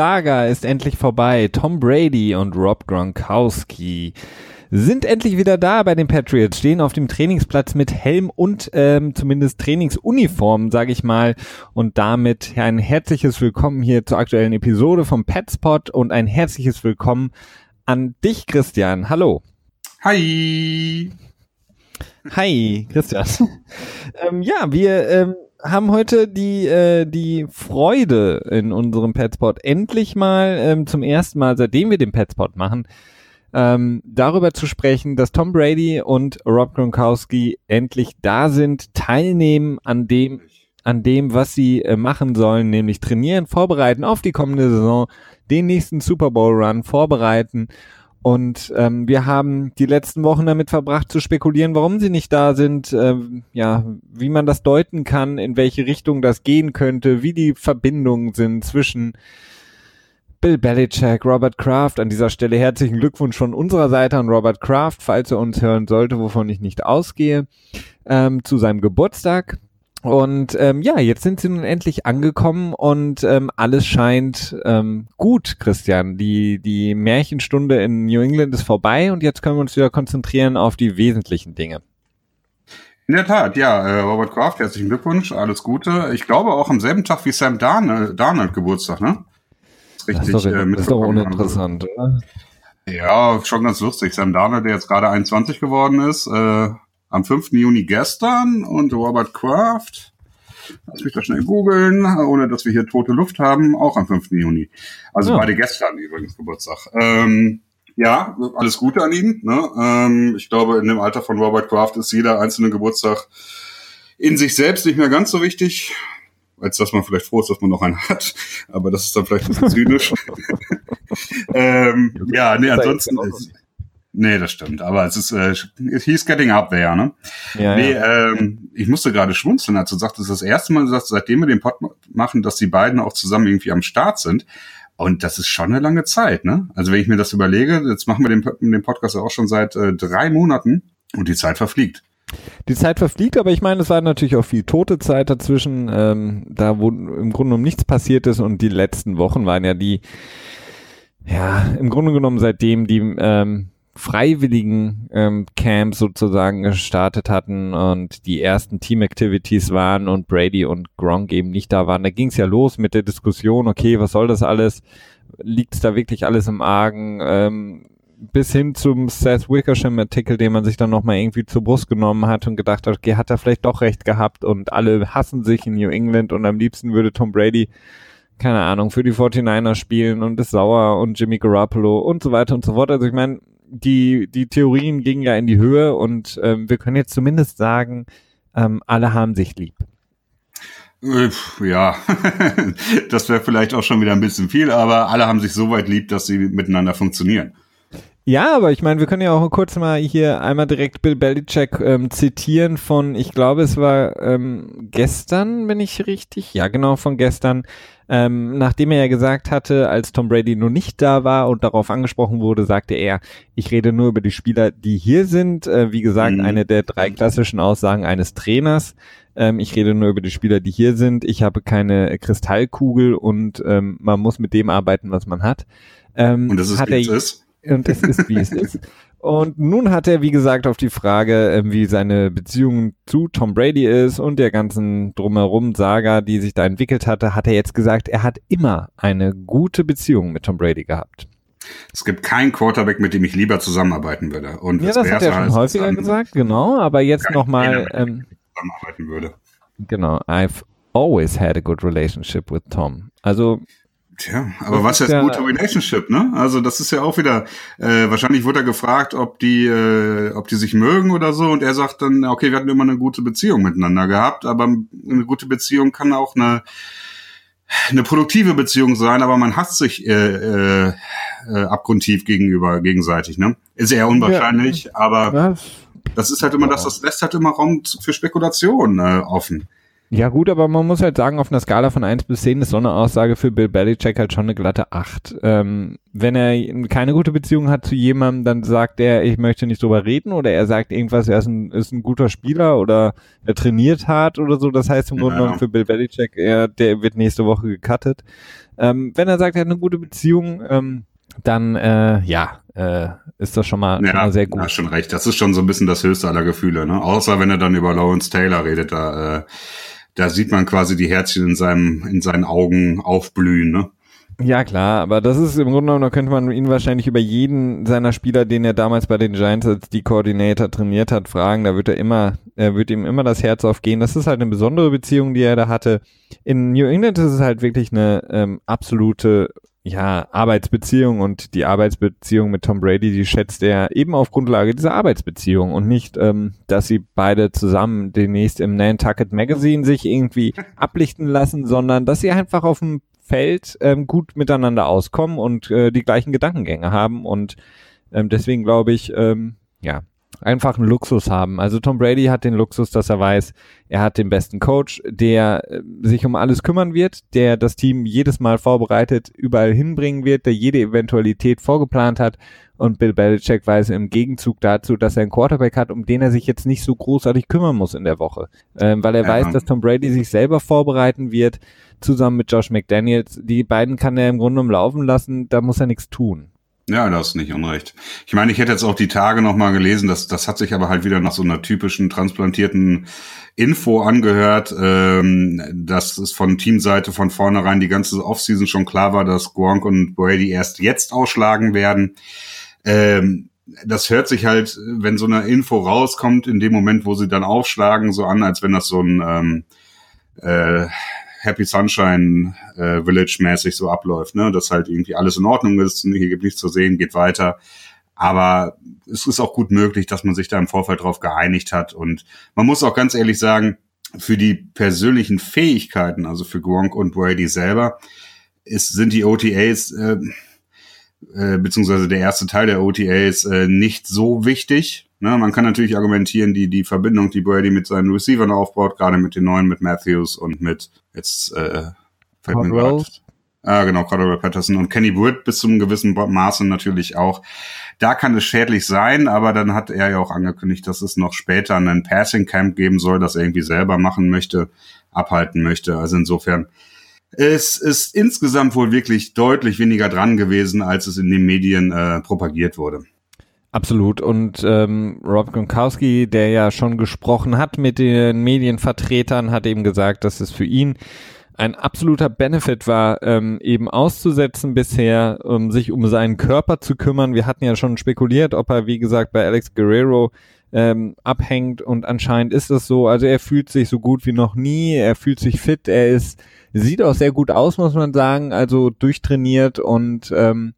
Saga ist endlich vorbei. Tom Brady und Rob Gronkowski sind endlich wieder da bei den Patriots, stehen auf dem Trainingsplatz mit Helm und ähm, zumindest Trainingsuniform, sage ich mal. Und damit ein herzliches Willkommen hier zur aktuellen Episode vom Petspot und ein herzliches Willkommen an dich, Christian. Hallo. Hi. Hi, Christian. ähm, ja, wir ähm, haben heute die, äh, die Freude in unserem Petspot endlich mal ähm, zum ersten Mal, seitdem wir den Petspot machen, ähm, darüber zu sprechen, dass Tom Brady und Rob Gronkowski endlich da sind, teilnehmen an dem, an dem, was sie äh, machen sollen, nämlich trainieren, vorbereiten auf die kommende Saison, den nächsten Super Bowl Run vorbereiten. Und ähm, wir haben die letzten Wochen damit verbracht zu spekulieren, warum sie nicht da sind, ähm, ja, wie man das deuten kann, in welche Richtung das gehen könnte, wie die Verbindungen sind zwischen Bill Belichick, Robert Kraft. An dieser Stelle herzlichen Glückwunsch von unserer Seite an Robert Kraft, falls er uns hören sollte, wovon ich nicht ausgehe, ähm, zu seinem Geburtstag. Und ähm, ja, jetzt sind sie nun endlich angekommen und ähm, alles scheint ähm, gut, Christian. Die, die Märchenstunde in New England ist vorbei und jetzt können wir uns wieder konzentrieren auf die wesentlichen Dinge. In der Tat, ja, äh, Robert Kraft, herzlichen Glückwunsch, alles Gute. Ich glaube auch am selben Tag wie Sam Darnold, Darnold Geburtstag, ne? richtig das ist doch, äh, das ist doch uninteressant, oder? Ja, schon ganz lustig. Sam Darnold, der jetzt gerade 21 geworden ist, äh, am 5. Juni gestern und Robert Kraft, lass mich da schnell googeln, ohne dass wir hier tote Luft haben, auch am 5. Juni. Also ja. beide gestern übrigens Geburtstag. Ähm, ja, alles Gute an ihn. Ne? Ähm, ich glaube, in dem Alter von Robert Kraft ist jeder einzelne Geburtstag in sich selbst nicht mehr ganz so wichtig als dass man vielleicht froh ist, dass man noch einen hat. Aber das ist dann vielleicht ein bisschen zynisch. ähm, ja, nee, ansonsten. Ist, nee, das stimmt. Aber es ist, äh, he's getting up there, ne? Ja, nee, ja. Ähm, ich musste gerade schmunzeln, als du sagtest, das, das erste Mal, dass, seitdem wir den Pod machen, dass die beiden auch zusammen irgendwie am Start sind. Und das ist schon eine lange Zeit, ne? Also wenn ich mir das überlege, jetzt machen wir den, den Podcast auch schon seit äh, drei Monaten und die Zeit verfliegt. Die Zeit verfliegt, aber ich meine, es war natürlich auch viel tote Zeit dazwischen, ähm, da wo im Grunde genommen nichts passiert ist und die letzten Wochen waren ja die, ja, im Grunde genommen seitdem die ähm, freiwilligen ähm, Camps sozusagen gestartet hatten und die ersten Team-Activities waren und Brady und Gronk eben nicht da waren. Da ging es ja los mit der Diskussion, okay, was soll das alles? Liegt da wirklich alles im Argen? Ähm, bis hin zum Seth Wickersham-Artikel, den man sich dann nochmal irgendwie zur Brust genommen hat und gedacht hat, okay, hat er vielleicht doch recht gehabt und alle hassen sich in New England und am liebsten würde Tom Brady, keine Ahnung, für die 49ers spielen und ist sauer und Jimmy Garoppolo und so weiter und so fort. Also ich meine, die, die Theorien gingen ja in die Höhe und ähm, wir können jetzt zumindest sagen, ähm, alle haben sich lieb. Äh, ja, das wäre vielleicht auch schon wieder ein bisschen viel, aber alle haben sich so weit lieb, dass sie miteinander funktionieren. Ja, aber ich meine, wir können ja auch kurz mal hier einmal direkt Bill Belichick ähm, zitieren von, ich glaube, es war ähm, gestern, bin ich richtig? Ja, genau, von gestern. Ähm, nachdem er ja gesagt hatte, als Tom Brady nur nicht da war und darauf angesprochen wurde, sagte er, ich rede nur über die Spieler, die hier sind. Äh, wie gesagt, mhm. eine der drei klassischen Aussagen eines Trainers. Ähm, ich rede nur über die Spieler, die hier sind. Ich habe keine Kristallkugel und ähm, man muss mit dem arbeiten, was man hat. Ähm, und das ist, hat er, ist? Und es ist, wie es ist. Und nun hat er, wie gesagt, auf die Frage, äh, wie seine Beziehung zu Tom Brady ist und der ganzen drumherum Saga, die sich da entwickelt hatte, hat er jetzt gesagt, er hat immer eine gute Beziehung mit Tom Brady gehabt. Es gibt keinen Quarterback, mit dem ich lieber zusammenarbeiten würde. Und ja, das hat er schon häufiger gesagt, genau. Aber jetzt nochmal. Ähm, zusammenarbeiten würde. Genau. I've always had a good relationship with Tom. Also Tja, aber das was ist ja gute Relationship, ne? Also das ist ja auch wieder, äh, wahrscheinlich wurde er gefragt, ob die, äh, ob die sich mögen oder so, und er sagt dann, okay, wir hatten immer eine gute Beziehung miteinander gehabt, aber eine gute Beziehung kann auch eine eine produktive Beziehung sein, aber man hasst sich äh, äh, äh, abgrundtief gegenüber gegenseitig, ne? Ist eher unwahrscheinlich, ja. aber das ist halt immer das, das lässt halt immer Raum für Spekulation äh, offen. Ja gut, aber man muss halt sagen, auf einer Skala von 1 bis 10 ist so eine Aussage für Bill Belichick halt schon eine glatte 8. Ähm, wenn er keine gute Beziehung hat zu jemandem, dann sagt er, ich möchte nicht drüber reden oder er sagt irgendwas, er ist ein, ist ein guter Spieler oder er trainiert hart oder so. Das heißt im Grunde genommen für Bill Belichick, er, der wird nächste Woche gecuttet. Ähm, wenn er sagt, er hat eine gute Beziehung, ähm, dann äh, ja, äh, ist das schon mal, ja, schon mal sehr gut. Ja, schon recht. Das ist schon so ein bisschen das höchste aller Gefühle, ne? Außer wenn er dann über Lawrence Taylor redet, da, äh, da sieht man quasi die Herzchen in seinem, in seinen Augen aufblühen, ne? Ja, klar, aber das ist im Grunde genommen, da könnte man ihn wahrscheinlich über jeden seiner Spieler, den er damals bei den Giants als die Koordinator trainiert hat, fragen. Da wird er immer, er wird ihm immer das Herz aufgehen. Das ist halt eine besondere Beziehung, die er da hatte. In New England ist es halt wirklich eine ähm, absolute ja, Arbeitsbeziehung und die Arbeitsbeziehung mit Tom Brady, die schätzt er eben auf Grundlage dieser Arbeitsbeziehung und nicht, ähm, dass sie beide zusammen demnächst im Nantucket Magazine sich irgendwie ablichten lassen, sondern dass sie einfach auf dem Feld ähm, gut miteinander auskommen und äh, die gleichen Gedankengänge haben und ähm, deswegen glaube ich, ähm, ja, einfach einen Luxus haben. Also Tom Brady hat den Luxus, dass er weiß, er hat den besten Coach, der äh, sich um alles kümmern wird, der das Team jedes Mal vorbereitet, überall hinbringen wird, der jede Eventualität vorgeplant hat. Und Bill Belichick weiß im Gegenzug dazu, dass er einen Quarterback hat, um den er sich jetzt nicht so großartig kümmern muss in der Woche. Ähm, weil er ja. weiß, dass Tom Brady sich selber vorbereiten wird, zusammen mit Josh McDaniels. Die beiden kann er im Grunde umlaufen lassen, da muss er nichts tun. Ja, das ist nicht unrecht. Ich meine, ich hätte jetzt auch die Tage nochmal gelesen, das, das hat sich aber halt wieder nach so einer typischen transplantierten Info angehört, ähm, dass es von Teamseite von vornherein die ganze Offseason schon klar war, dass Gronk und Brady erst jetzt ausschlagen werden. Ähm, das hört sich halt, wenn so eine Info rauskommt, in dem Moment, wo sie dann aufschlagen, so an, als wenn das so ein ähm, äh, Happy Sunshine äh, Village mäßig so abläuft, ne? Dass halt irgendwie alles in Ordnung ist, hier gibt nichts zu sehen, geht weiter. Aber es ist auch gut möglich, dass man sich da im Vorfeld drauf geeinigt hat. Und man muss auch ganz ehrlich sagen, für die persönlichen Fähigkeiten, also für Gronk und Brady selber, ist, sind die OTAs äh, äh, beziehungsweise der erste Teil der OTAs äh, nicht so wichtig. Ne, man kann natürlich argumentieren, die, die Verbindung, die Brady mit seinen Receivern aufbaut, gerade mit den neuen, mit Matthews und mit jetzt äh, Cordell. Ah, genau, Cordell Patterson und Kenny Wood bis zum gewissen Maße natürlich auch. Da kann es schädlich sein, aber dann hat er ja auch angekündigt, dass es noch später einen Passing Camp geben soll, das er irgendwie selber machen möchte, abhalten möchte. Also insofern, es ist insgesamt wohl wirklich deutlich weniger dran gewesen, als es in den Medien äh, propagiert wurde. Absolut. Und ähm, Rob Gronkowski, der ja schon gesprochen hat mit den Medienvertretern, hat eben gesagt, dass es für ihn ein absoluter Benefit war, ähm, eben auszusetzen bisher, um sich um seinen Körper zu kümmern. Wir hatten ja schon spekuliert, ob er, wie gesagt, bei Alex Guerrero ähm, abhängt und anscheinend ist es so. Also er fühlt sich so gut wie noch nie, er fühlt sich fit, er ist, sieht auch sehr gut aus, muss man sagen, also durchtrainiert und ähm,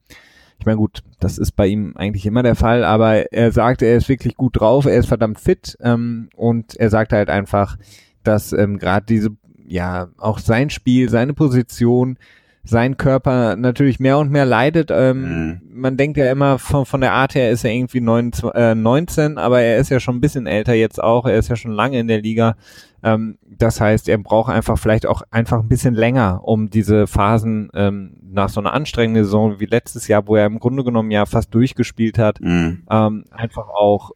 ich meine, gut, das ist bei ihm eigentlich immer der Fall, aber er sagt, er ist wirklich gut drauf, er ist verdammt fit ähm, und er sagt halt einfach, dass ähm, gerade diese, ja, auch sein Spiel, seine Position, sein Körper natürlich mehr und mehr leidet. Ähm, mhm. Man denkt ja immer, von, von der Art her ist er irgendwie 19, äh, 19, aber er ist ja schon ein bisschen älter jetzt auch, er ist ja schon lange in der Liga. Ähm, das heißt, er braucht einfach vielleicht auch einfach ein bisschen länger, um diese Phasen ähm, nach so einer anstrengenden Saison wie letztes Jahr, wo er im Grunde genommen ja fast durchgespielt hat, mhm. ähm, einfach auch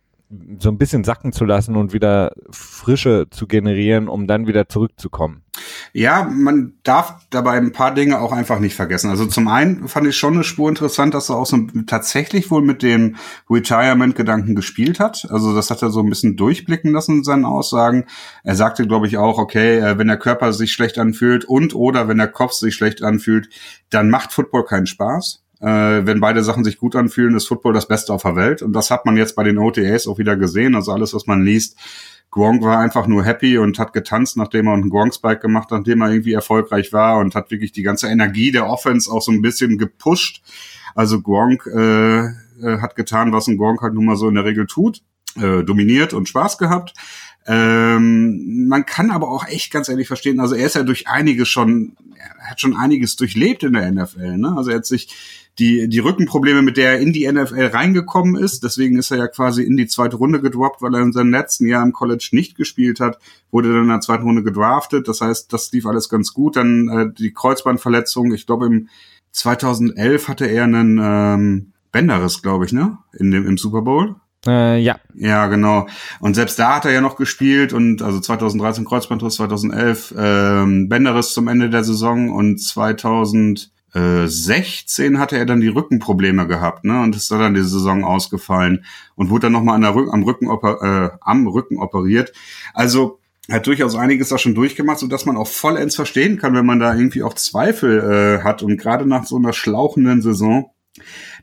so ein bisschen sacken zu lassen und wieder Frische zu generieren, um dann wieder zurückzukommen. Ja, man darf dabei ein paar Dinge auch einfach nicht vergessen. Also zum einen fand ich schon eine Spur interessant, dass er auch so tatsächlich wohl mit dem Retirement-Gedanken gespielt hat. Also das hat er so ein bisschen durchblicken lassen in seinen Aussagen. Er sagte, glaube ich, auch, okay, äh, wenn der Körper sich schlecht anfühlt und oder wenn der Kopf sich schlecht anfühlt, dann macht Football keinen Spaß. Äh, wenn beide Sachen sich gut anfühlen, ist Football das Beste auf der Welt. Und das hat man jetzt bei den OTAs auch wieder gesehen. Also alles, was man liest, Gronk war einfach nur happy und hat getanzt, nachdem er einen Gronk-Spike gemacht hat, nachdem er irgendwie erfolgreich war und hat wirklich die ganze Energie der Offense auch so ein bisschen gepusht. Also Gronk äh, äh hat getan, was ein Gronk halt nun mal so in der Regel tut, äh, dominiert und Spaß gehabt. Ähm, man kann aber auch echt ganz ehrlich verstehen, also er ist ja durch einiges schon, er hat schon einiges durchlebt in der NFL, ne? Also er hat sich die, die Rückenprobleme, mit der er in die NFL reingekommen ist. Deswegen ist er ja quasi in die zweite Runde gedroppt, weil er in seinem letzten Jahr im College nicht gespielt hat, wurde dann in der zweiten Runde gedraftet. Das heißt, das lief alles ganz gut. Dann äh, die Kreuzbandverletzung, ich glaube im 2011 hatte er einen ähm, Bänderriss, glaube ich, ne? In dem, im Super Bowl. Äh, ja. Ja, genau. Und selbst da hat er ja noch gespielt und also 2013 Kreuzbandriss, 2011 ähm, Bänderriss zum Ende der Saison und 2016 hatte er dann die Rückenprobleme gehabt, ne? Und ist dann die Saison ausgefallen und wurde dann nochmal am, Rücken äh, am Rücken operiert. Also hat durchaus einiges da schon durchgemacht, so dass man auch vollends verstehen kann, wenn man da irgendwie auch Zweifel äh, hat. Und gerade nach so einer schlauchenden Saison,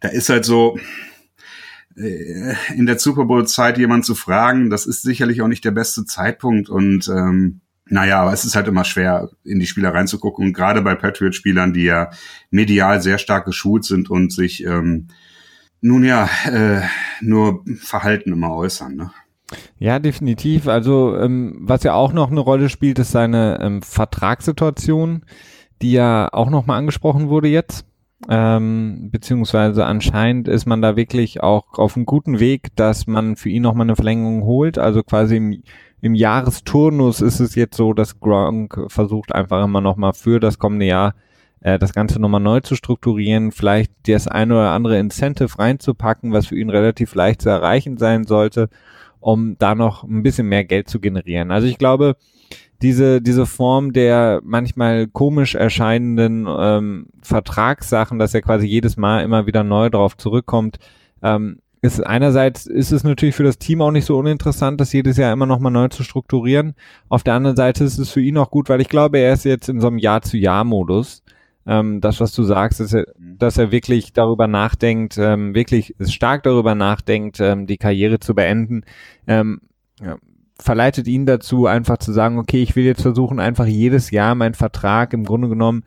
da ist halt so, äh, in der Super Bowl-Zeit jemand zu fragen, das ist sicherlich auch nicht der beste Zeitpunkt und ähm, naja, aber es ist halt immer schwer, in die Spieler reinzugucken. Und gerade bei Patriot-Spielern, die ja medial sehr stark geschult sind und sich ähm, nun ja äh, nur Verhalten immer äußern. Ne? Ja, definitiv. Also ähm, was ja auch noch eine Rolle spielt, ist seine ähm, Vertragssituation, die ja auch nochmal angesprochen wurde jetzt ähm, beziehungsweise anscheinend ist man da wirklich auch auf einem guten Weg, dass man für ihn nochmal eine Verlängerung holt. Also quasi im, im Jahresturnus ist es jetzt so, dass Gronk versucht einfach immer nochmal für das kommende Jahr äh, das Ganze nochmal neu zu strukturieren, vielleicht das eine oder andere Incentive reinzupacken, was für ihn relativ leicht zu erreichen sein sollte, um da noch ein bisschen mehr Geld zu generieren. Also ich glaube, diese, diese Form der manchmal komisch erscheinenden ähm, Vertragssachen, dass er quasi jedes Mal immer wieder neu drauf zurückkommt, ähm, ist einerseits ist es natürlich für das Team auch nicht so uninteressant, das jedes Jahr immer nochmal neu zu strukturieren. Auf der anderen Seite ist es für ihn auch gut, weil ich glaube, er ist jetzt in so einem Jahr-zu-Jahr-Modus. Ähm, das, was du sagst, ist, dass er wirklich darüber nachdenkt, ähm, wirklich stark darüber nachdenkt, ähm, die Karriere zu beenden. Ähm, ja, verleitet ihn dazu, einfach zu sagen, okay, ich will jetzt versuchen, einfach jedes Jahr meinen Vertrag im Grunde genommen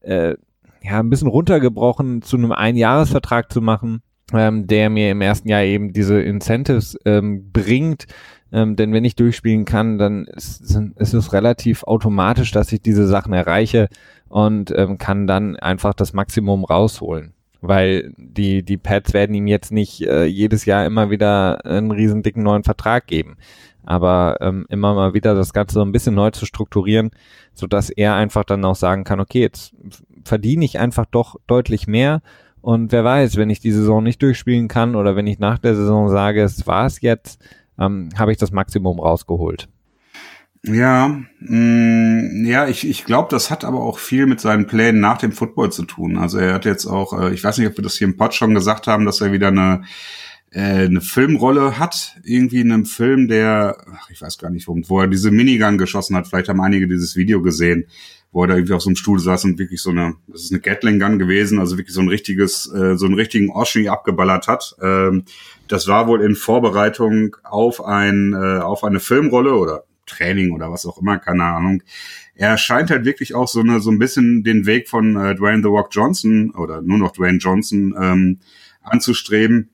äh, ja ein bisschen runtergebrochen zu einem Einjahresvertrag zu machen, ähm, der mir im ersten Jahr eben diese Incentives ähm, bringt. Ähm, denn wenn ich durchspielen kann, dann ist, ist, es relativ automatisch, dass ich diese Sachen erreiche und ähm, kann dann einfach das Maximum rausholen. Weil die, die Pads werden ihm jetzt nicht äh, jedes Jahr immer wieder einen riesen dicken neuen Vertrag geben aber ähm, immer mal wieder das Ganze so ein bisschen neu zu strukturieren, so dass er einfach dann auch sagen kann, okay, jetzt verdiene ich einfach doch deutlich mehr und wer weiß, wenn ich die Saison nicht durchspielen kann oder wenn ich nach der Saison sage, es war es jetzt, ähm, habe ich das Maximum rausgeholt. Ja, mh, mm, ja, ich, ich glaube, das hat aber auch viel mit seinen Plänen nach dem Football zu tun. Also er hat jetzt auch, äh, ich weiß nicht, ob wir das hier im Pod schon gesagt haben, dass er wieder eine äh, eine Filmrolle hat, irgendwie in einem Film, der, ach, ich weiß gar nicht, wo, wo er diese Minigun geschossen hat. Vielleicht haben einige dieses Video gesehen, wo er da irgendwie auf so einem Stuhl saß und wirklich so eine, das ist eine Gatling Gun gewesen, also wirklich so ein richtiges, äh, so einen richtigen Oschi abgeballert hat. Ähm, das war wohl in Vorbereitung auf ein, äh, auf eine Filmrolle oder Training oder was auch immer, keine Ahnung. Er scheint halt wirklich auch so eine, so ein bisschen den Weg von äh, Dwayne The Rock Johnson oder nur noch Dwayne Johnson ähm, anzustreben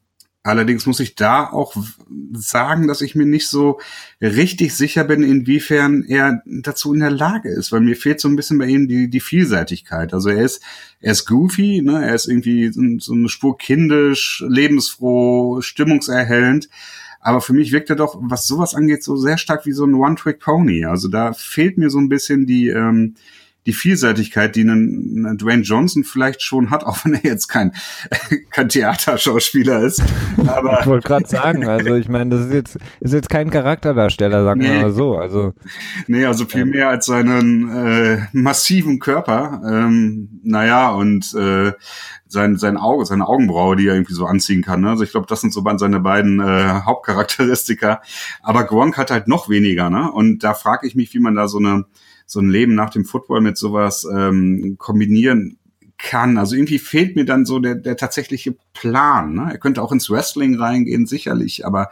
Allerdings muss ich da auch sagen, dass ich mir nicht so richtig sicher bin, inwiefern er dazu in der Lage ist, weil mir fehlt so ein bisschen bei ihm die, die Vielseitigkeit. Also er ist, er ist goofy, ne? er ist irgendwie so eine Spur kindisch, lebensfroh, stimmungserhellend. Aber für mich wirkt er doch, was sowas angeht, so sehr stark wie so ein One-Trick-Pony. Also da fehlt mir so ein bisschen die, ähm, die Vielseitigkeit, die ein, ein Dwayne Johnson vielleicht schon hat, auch wenn er jetzt kein, kein Theaterschauspieler ist. Aber ich wollte gerade sagen, also ich meine, das ist jetzt, ist jetzt kein Charakterdarsteller, sagen nee. wir mal so. Also, nee, also viel mehr als seinen äh, massiven Körper. Ähm, naja, und äh, sein, sein Auge, seine Augenbraue, die er irgendwie so anziehen kann. Ne? Also ich glaube, das sind so seine beiden äh, Hauptcharakteristika. Aber Gronk hat halt noch weniger, ne? Und da frage ich mich, wie man da so eine so ein Leben nach dem Football mit sowas ähm, kombinieren kann. Also irgendwie fehlt mir dann so der, der tatsächliche Plan. Ne? Er könnte auch ins Wrestling reingehen, sicherlich, aber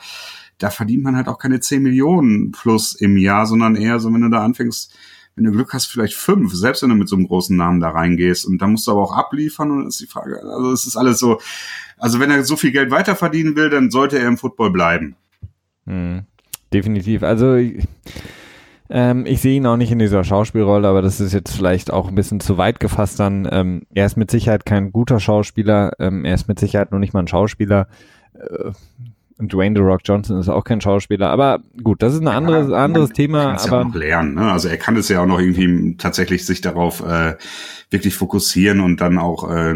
da verdient man halt auch keine 10 Millionen plus im Jahr, sondern eher so, wenn du da anfängst, wenn du Glück hast, vielleicht fünf, selbst wenn du mit so einem großen Namen da reingehst. Und da musst du aber auch abliefern und ist die Frage, also es ist alles so, also wenn er so viel Geld weiter verdienen will, dann sollte er im Football bleiben. Hm, definitiv. Also Ähm, ich sehe ihn auch nicht in dieser Schauspielrolle, aber das ist jetzt vielleicht auch ein bisschen zu weit gefasst dann. Ähm, er ist mit Sicherheit kein guter Schauspieler, ähm, er ist mit Sicherheit noch nicht mal ein Schauspieler. Äh, Dwayne The Rock Johnson ist auch kein Schauspieler. Aber gut, das ist ein anderes, ja, anderes Thema. aber ja auch lernen. Ne? Also er kann es ja auch noch irgendwie tatsächlich sich darauf äh, wirklich fokussieren und dann auch äh,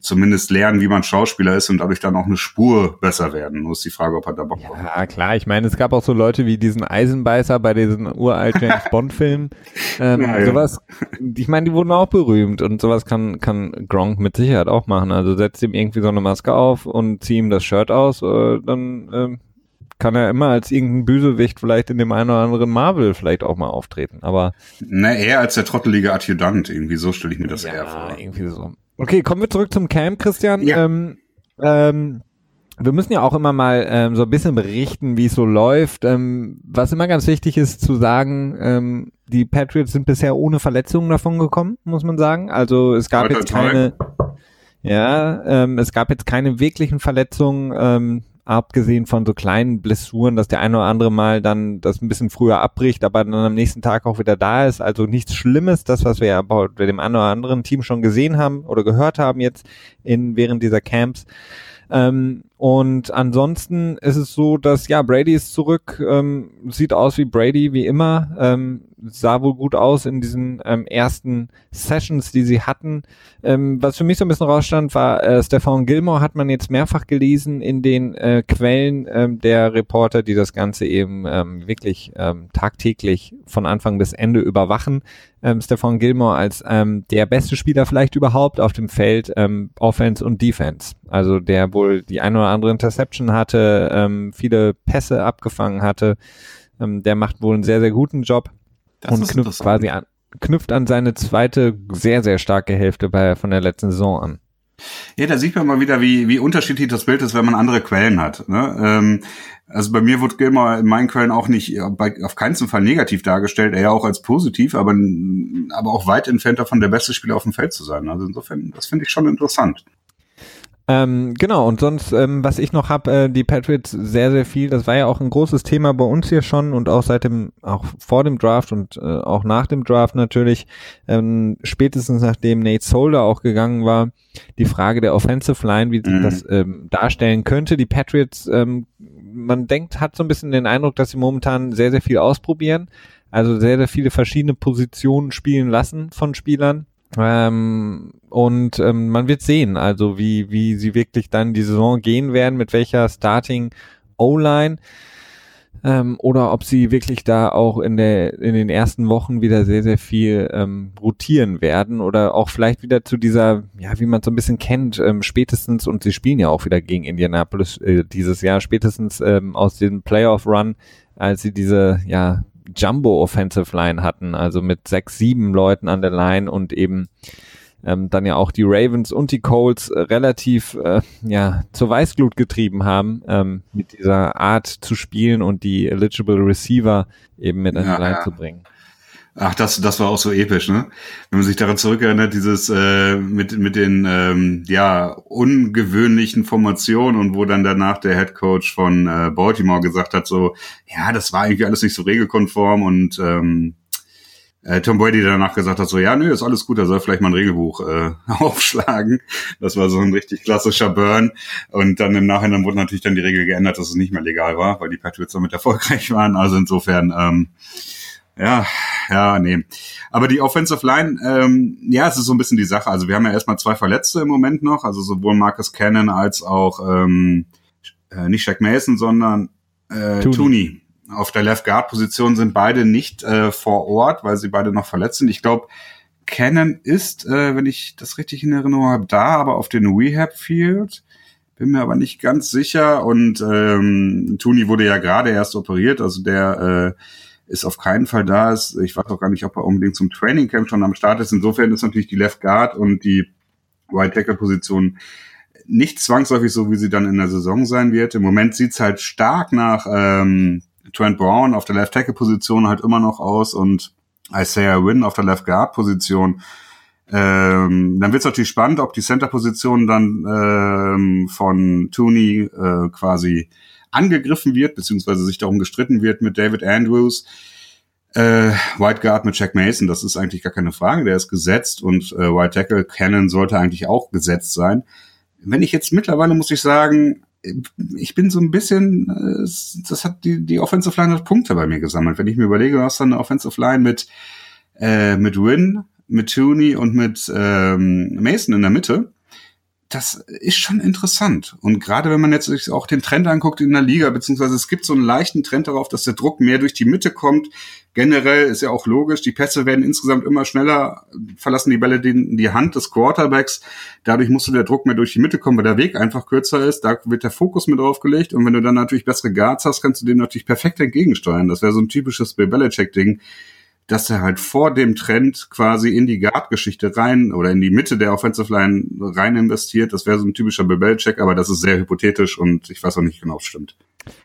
zumindest lernen, wie man Schauspieler ist und dadurch dann auch eine Spur besser werden. Nur ist die Frage, ob er da Bock hat. Ja, klar. Ich meine, es gab auch so Leute wie diesen Eisenbeißer bei diesen uralt James Bond Filmen. Ähm, ja, sowas, ich meine, die wurden auch berühmt und sowas kann, kann Gronk mit Sicherheit auch machen. Also setzt ihm irgendwie so eine Maske auf und zieh ihm das Shirt aus, äh, dann äh, kann er immer als irgendein Bösewicht vielleicht in dem einen oder anderen Marvel vielleicht auch mal auftreten. Aber na eher als der trottelige Adjutant irgendwie so stelle ich mir das ja, eher vor. Irgendwie so. Okay, kommen wir zurück zum Camp, Christian. Ja. Ähm, ähm, wir müssen ja auch immer mal ähm, so ein bisschen berichten, wie es so läuft. Ähm, was immer ganz wichtig ist zu sagen, ähm, die Patriots sind bisher ohne Verletzungen davon gekommen, muss man sagen. Also es gab jetzt keine, ja, ähm, es gab jetzt keine wirklichen Verletzungen. Ähm, abgesehen von so kleinen Blessuren, dass der eine oder andere mal dann das ein bisschen früher abbricht, aber dann am nächsten Tag auch wieder da ist. Also nichts Schlimmes, das, was wir ja bei dem einen oder anderen Team schon gesehen haben oder gehört haben jetzt in, während dieser Camps. Ähm, und ansonsten ist es so, dass ja, Brady ist zurück, ähm, sieht aus wie Brady, wie immer, ähm, sah wohl gut aus in diesen ähm, ersten Sessions, die sie hatten. Ähm, was für mich so ein bisschen rausstand, war, äh, Stefan Gilmore hat man jetzt mehrfach gelesen in den äh, Quellen ähm, der Reporter, die das Ganze eben ähm, wirklich ähm, tagtäglich von Anfang bis Ende überwachen. Ähm, Stefan Gilmore als ähm, der beste Spieler vielleicht überhaupt auf dem Feld, ähm, Offense und Defense. Also der wohl die ein oder andere Interception hatte, ähm, viele Pässe abgefangen hatte. Ähm, der macht wohl einen sehr, sehr guten Job das und knüpft quasi an, knüpft an seine zweite sehr, sehr starke Hälfte bei, von der letzten Saison an. Ja, da sieht man mal wieder, wie, wie unterschiedlich das Bild ist, wenn man andere Quellen hat. Ne? Ähm, also bei mir wird Gilmore in meinen Quellen auch nicht bei, auf keinen Fall negativ dargestellt, eher auch als positiv, aber, aber auch weit entfernt davon, der beste Spieler auf dem Feld zu sein. Also insofern, das finde ich schon interessant. Ähm, genau, und sonst, ähm, was ich noch habe, äh, die Patriots sehr, sehr viel, das war ja auch ein großes Thema bei uns hier schon und auch seit dem, auch vor dem Draft und äh, auch nach dem Draft natürlich, ähm, spätestens nachdem Nate Solder auch gegangen war, die Frage der Offensive Line, wie sich mhm. das ähm, darstellen könnte. Die Patriots, ähm, man denkt, hat so ein bisschen den Eindruck, dass sie momentan sehr, sehr viel ausprobieren, also sehr, sehr viele verschiedene Positionen spielen lassen von Spielern ähm, und ähm, man wird sehen, also wie, wie sie wirklich dann die Saison gehen werden, mit welcher Starting O-Line. Ähm, oder ob sie wirklich da auch in der in den ersten Wochen wieder sehr sehr viel ähm, rotieren werden oder auch vielleicht wieder zu dieser ja wie man so ein bisschen kennt ähm, spätestens und sie spielen ja auch wieder gegen Indianapolis äh, dieses Jahr spätestens ähm, aus dem Playoff Run als sie diese ja Jumbo Offensive Line hatten, also mit sechs, sieben Leuten an der Line und eben ähm, dann ja auch die Ravens und die Colts äh, relativ äh, ja zur Weißglut getrieben haben ähm, mit dieser Art zu spielen und die eligible Receiver eben mit an die Line ja. zu bringen. Ach, das, das war auch so episch, ne? Wenn man sich daran zurückerinnert, dieses äh, mit mit den ähm, ja ungewöhnlichen Formationen und wo dann danach der Head Coach von äh, Baltimore gesagt hat, so ja, das war irgendwie alles nicht so regelkonform und ähm, äh, Tom Brady danach gesagt hat, so ja, nö, ist alles gut, er soll vielleicht mal ein Regelbuch äh, aufschlagen. Das war so ein richtig klassischer Burn. Und dann im Nachhinein wurde natürlich dann die Regel geändert, dass es nicht mehr legal war, weil die Patriots damit erfolgreich waren. Also insofern ähm, ja, ja, nee. Aber die Offensive Line, ähm, ja, es ist so ein bisschen die Sache. Also wir haben ja erstmal zwei Verletzte im Moment noch, also sowohl Marcus Cannon als auch ähm, äh, nicht Shaq Mason, sondern äh, Tooney. Tooney. Auf der Left Guard Position sind beide nicht äh, vor Ort, weil sie beide noch verletzt sind. Ich glaube, Cannon ist, äh, wenn ich das richtig in Erinnerung habe, da, aber auf den Rehab Field. Bin mir aber nicht ganz sicher. Und ähm, Tooney wurde ja gerade erst operiert, also der äh, ist auf keinen Fall da ist. Ich weiß auch gar nicht, ob er unbedingt zum Training Camp schon am Start ist. Insofern ist natürlich die Left Guard und die Right Tackle Position nicht zwangsläufig so, wie sie dann in der Saison sein wird. Im Moment sieht's halt stark nach ähm, Trent Brown auf der Left Tackle Position halt immer noch aus und Isaiah Wynn auf der Left Guard Position. Ähm, dann wird's natürlich spannend, ob die Center Position dann ähm, von Tooney äh, quasi angegriffen wird, beziehungsweise sich darum gestritten wird mit David Andrews. Äh, White Guard mit Jack Mason, das ist eigentlich gar keine Frage, der ist gesetzt und äh, White Tackle Cannon sollte eigentlich auch gesetzt sein. Wenn ich jetzt mittlerweile, muss ich sagen, ich bin so ein bisschen, äh, das hat die, die Offensive Line hat Punkte bei mir gesammelt. Wenn ich mir überlege, du hast dann eine Offensive Line mit, äh, mit Win, mit Tooney und mit ähm, Mason in der Mitte das ist schon interessant. Und gerade wenn man jetzt sich auch den Trend anguckt in der Liga, beziehungsweise es gibt so einen leichten Trend darauf, dass der Druck mehr durch die Mitte kommt. Generell ist ja auch logisch, die Pässe werden insgesamt immer schneller, verlassen die Bälle die, die Hand des Quarterbacks. Dadurch musste der Druck mehr durch die Mitte kommen, weil der Weg einfach kürzer ist. Da wird der Fokus mit draufgelegt. Und wenn du dann natürlich bessere Guards hast, kannst du dem natürlich perfekt entgegensteuern. Das wäre so ein typisches Bill Belichick-Ding dass er halt vor dem Trend quasi in die Guard-Geschichte rein oder in die Mitte der Offensive Line rein investiert. Das wäre so ein typischer Bebel-Check, aber das ist sehr hypothetisch und ich weiß auch nicht genau, ob es stimmt.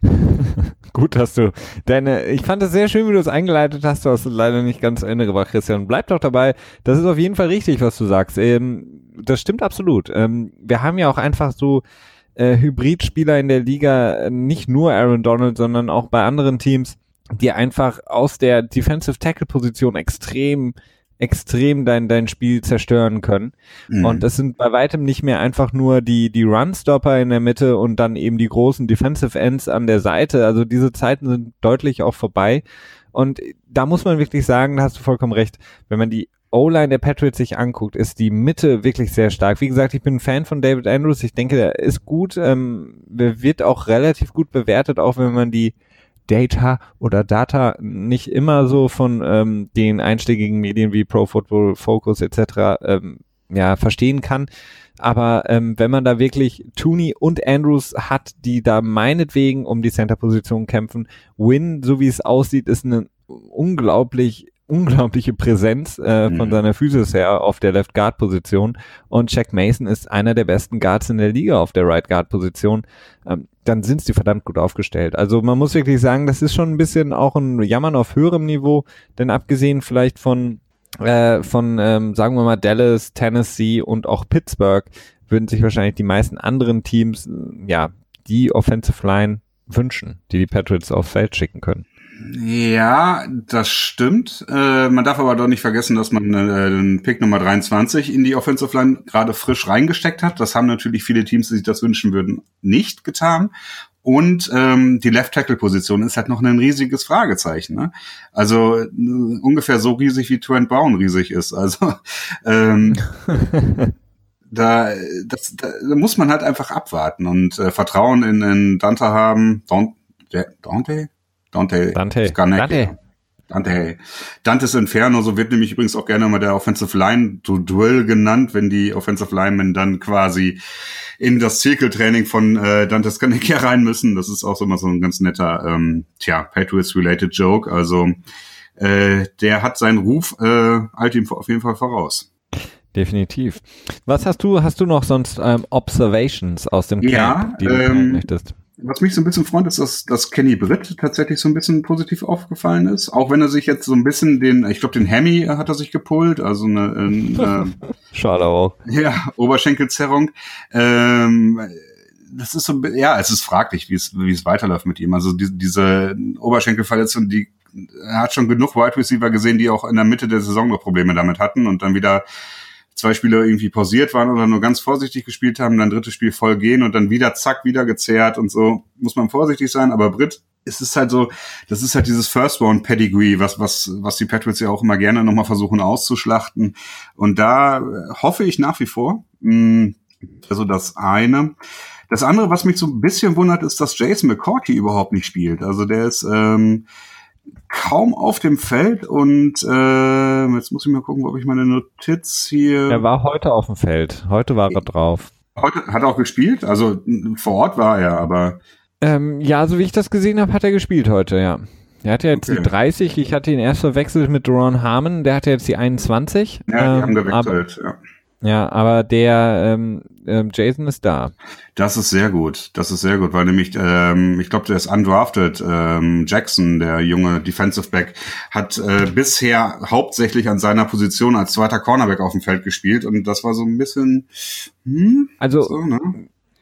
Gut, dass du deine, ich fand es sehr schön, wie du es eingeleitet hast, du hast es leider nicht ganz zu Ende gebracht, Christian. Bleib doch dabei, das ist auf jeden Fall richtig, was du sagst. Ähm, das stimmt absolut. Ähm, wir haben ja auch einfach so äh, Hybridspieler in der Liga, nicht nur Aaron Donald, sondern auch bei anderen Teams, die einfach aus der Defensive Tackle Position extrem extrem dein dein Spiel zerstören können mhm. und es sind bei weitem nicht mehr einfach nur die die Runstopper in der Mitte und dann eben die großen Defensive Ends an der Seite also diese Zeiten sind deutlich auch vorbei und da muss man wirklich sagen da hast du vollkommen recht wenn man die O-Line der Patriots sich anguckt, ist die Mitte wirklich sehr stark. Wie gesagt, ich bin ein Fan von David Andrews. Ich denke, er ist gut, ähm, wird auch relativ gut bewertet, auch wenn man die Data oder Data nicht immer so von ähm, den einschlägigen Medien wie Pro Football Focus etc. Ähm, ja, verstehen kann. Aber ähm, wenn man da wirklich Tooney und Andrews hat, die da meinetwegen um die Center-Position kämpfen, Win, so wie es aussieht, ist eine unglaublich unglaubliche Präsenz äh, von mhm. seiner Physis her auf der Left Guard Position und Jack Mason ist einer der besten Guards in der Liga auf der Right Guard Position. Ähm, dann sind sie verdammt gut aufgestellt. Also man muss wirklich sagen, das ist schon ein bisschen auch ein Jammern auf höherem Niveau, denn abgesehen vielleicht von äh, von ähm, sagen wir mal Dallas, Tennessee und auch Pittsburgh würden sich wahrscheinlich die meisten anderen Teams äh, ja die Offensive Line wünschen, die die Patriots aufs Feld schicken können. Ja, das stimmt. Äh, man darf aber doch nicht vergessen, dass man äh, den Pick Nummer 23 in die Offensive Line gerade frisch reingesteckt hat. Das haben natürlich viele Teams, die sich das wünschen würden, nicht getan. Und ähm, die Left Tackle Position ist halt noch ein riesiges Fragezeichen. Ne? Also äh, ungefähr so riesig wie Trent Brown riesig ist. Also ähm, da, das, da, da muss man halt einfach abwarten und äh, Vertrauen in, in Dante haben. Dante? Dante? Dante, Dante. Dante. Dante. Dantes Inferno, so wird nämlich übrigens auch gerne mal der Offensive Line Duell genannt, wenn die Offensive Linemen dann quasi in das Zirkeltraining von äh, Dantes Kaneki rein müssen. Das ist auch so mal so ein ganz netter, ähm, tja, Patriots-related Joke. Also äh, der hat seinen Ruf, äh, halt ihm auf jeden Fall voraus. Definitiv. Was hast du, hast du noch sonst ähm, Observations aus dem Camp, ja, die du ähm, möchtest? Was mich so ein bisschen freut, ist, dass, dass Kenny Britt tatsächlich so ein bisschen positiv aufgefallen ist. Auch wenn er sich jetzt so ein bisschen den, ich glaube, den Hemi hat er sich gepult, also eine, eine Schade auch. Ja, Oberschenkelzerrung. Ähm, das ist so, ja, es ist fraglich, wie es, wie es weiterläuft mit ihm. Also die, diese Oberschenkelverletzung, die er hat schon genug Wide Receiver gesehen, die auch in der Mitte der Saison noch Probleme damit hatten und dann wieder zwei Spiele irgendwie pausiert waren oder nur ganz vorsichtig gespielt haben, dann drittes Spiel voll gehen und dann wieder zack, wieder gezerrt und so. Muss man vorsichtig sein, aber Brit, es ist halt so, das ist halt dieses First Round Pedigree, was, was, was die Patriots ja auch immer gerne nochmal versuchen auszuschlachten. Und da hoffe ich nach wie vor, mh, hm, also das eine. Das andere, was mich so ein bisschen wundert, ist, dass Jason McCourty überhaupt nicht spielt. Also der ist, ähm, kaum auf dem Feld und äh, jetzt muss ich mal gucken, ob ich meine Notiz hier. Er war heute auf dem Feld. Heute war er drauf. Heute hat er auch gespielt, also vor Ort war er, aber. Ähm, ja, so wie ich das gesehen habe, hat er gespielt heute, ja. Er hatte jetzt okay. die 30, ich hatte ihn erst verwechselt mit Ron Harmon, der hatte jetzt die 21. Ja, die ähm, haben gewechselt, aber, ja. Ja, aber der ähm, ähm, Jason ist da. Das ist sehr gut. Das ist sehr gut, weil nämlich, ähm, ich glaube, der ist undrafted. Ähm, Jackson, der junge Defensive Back, hat äh, bisher hauptsächlich an seiner Position als zweiter Cornerback auf dem Feld gespielt und das war so ein bisschen. Hm, also so, ne?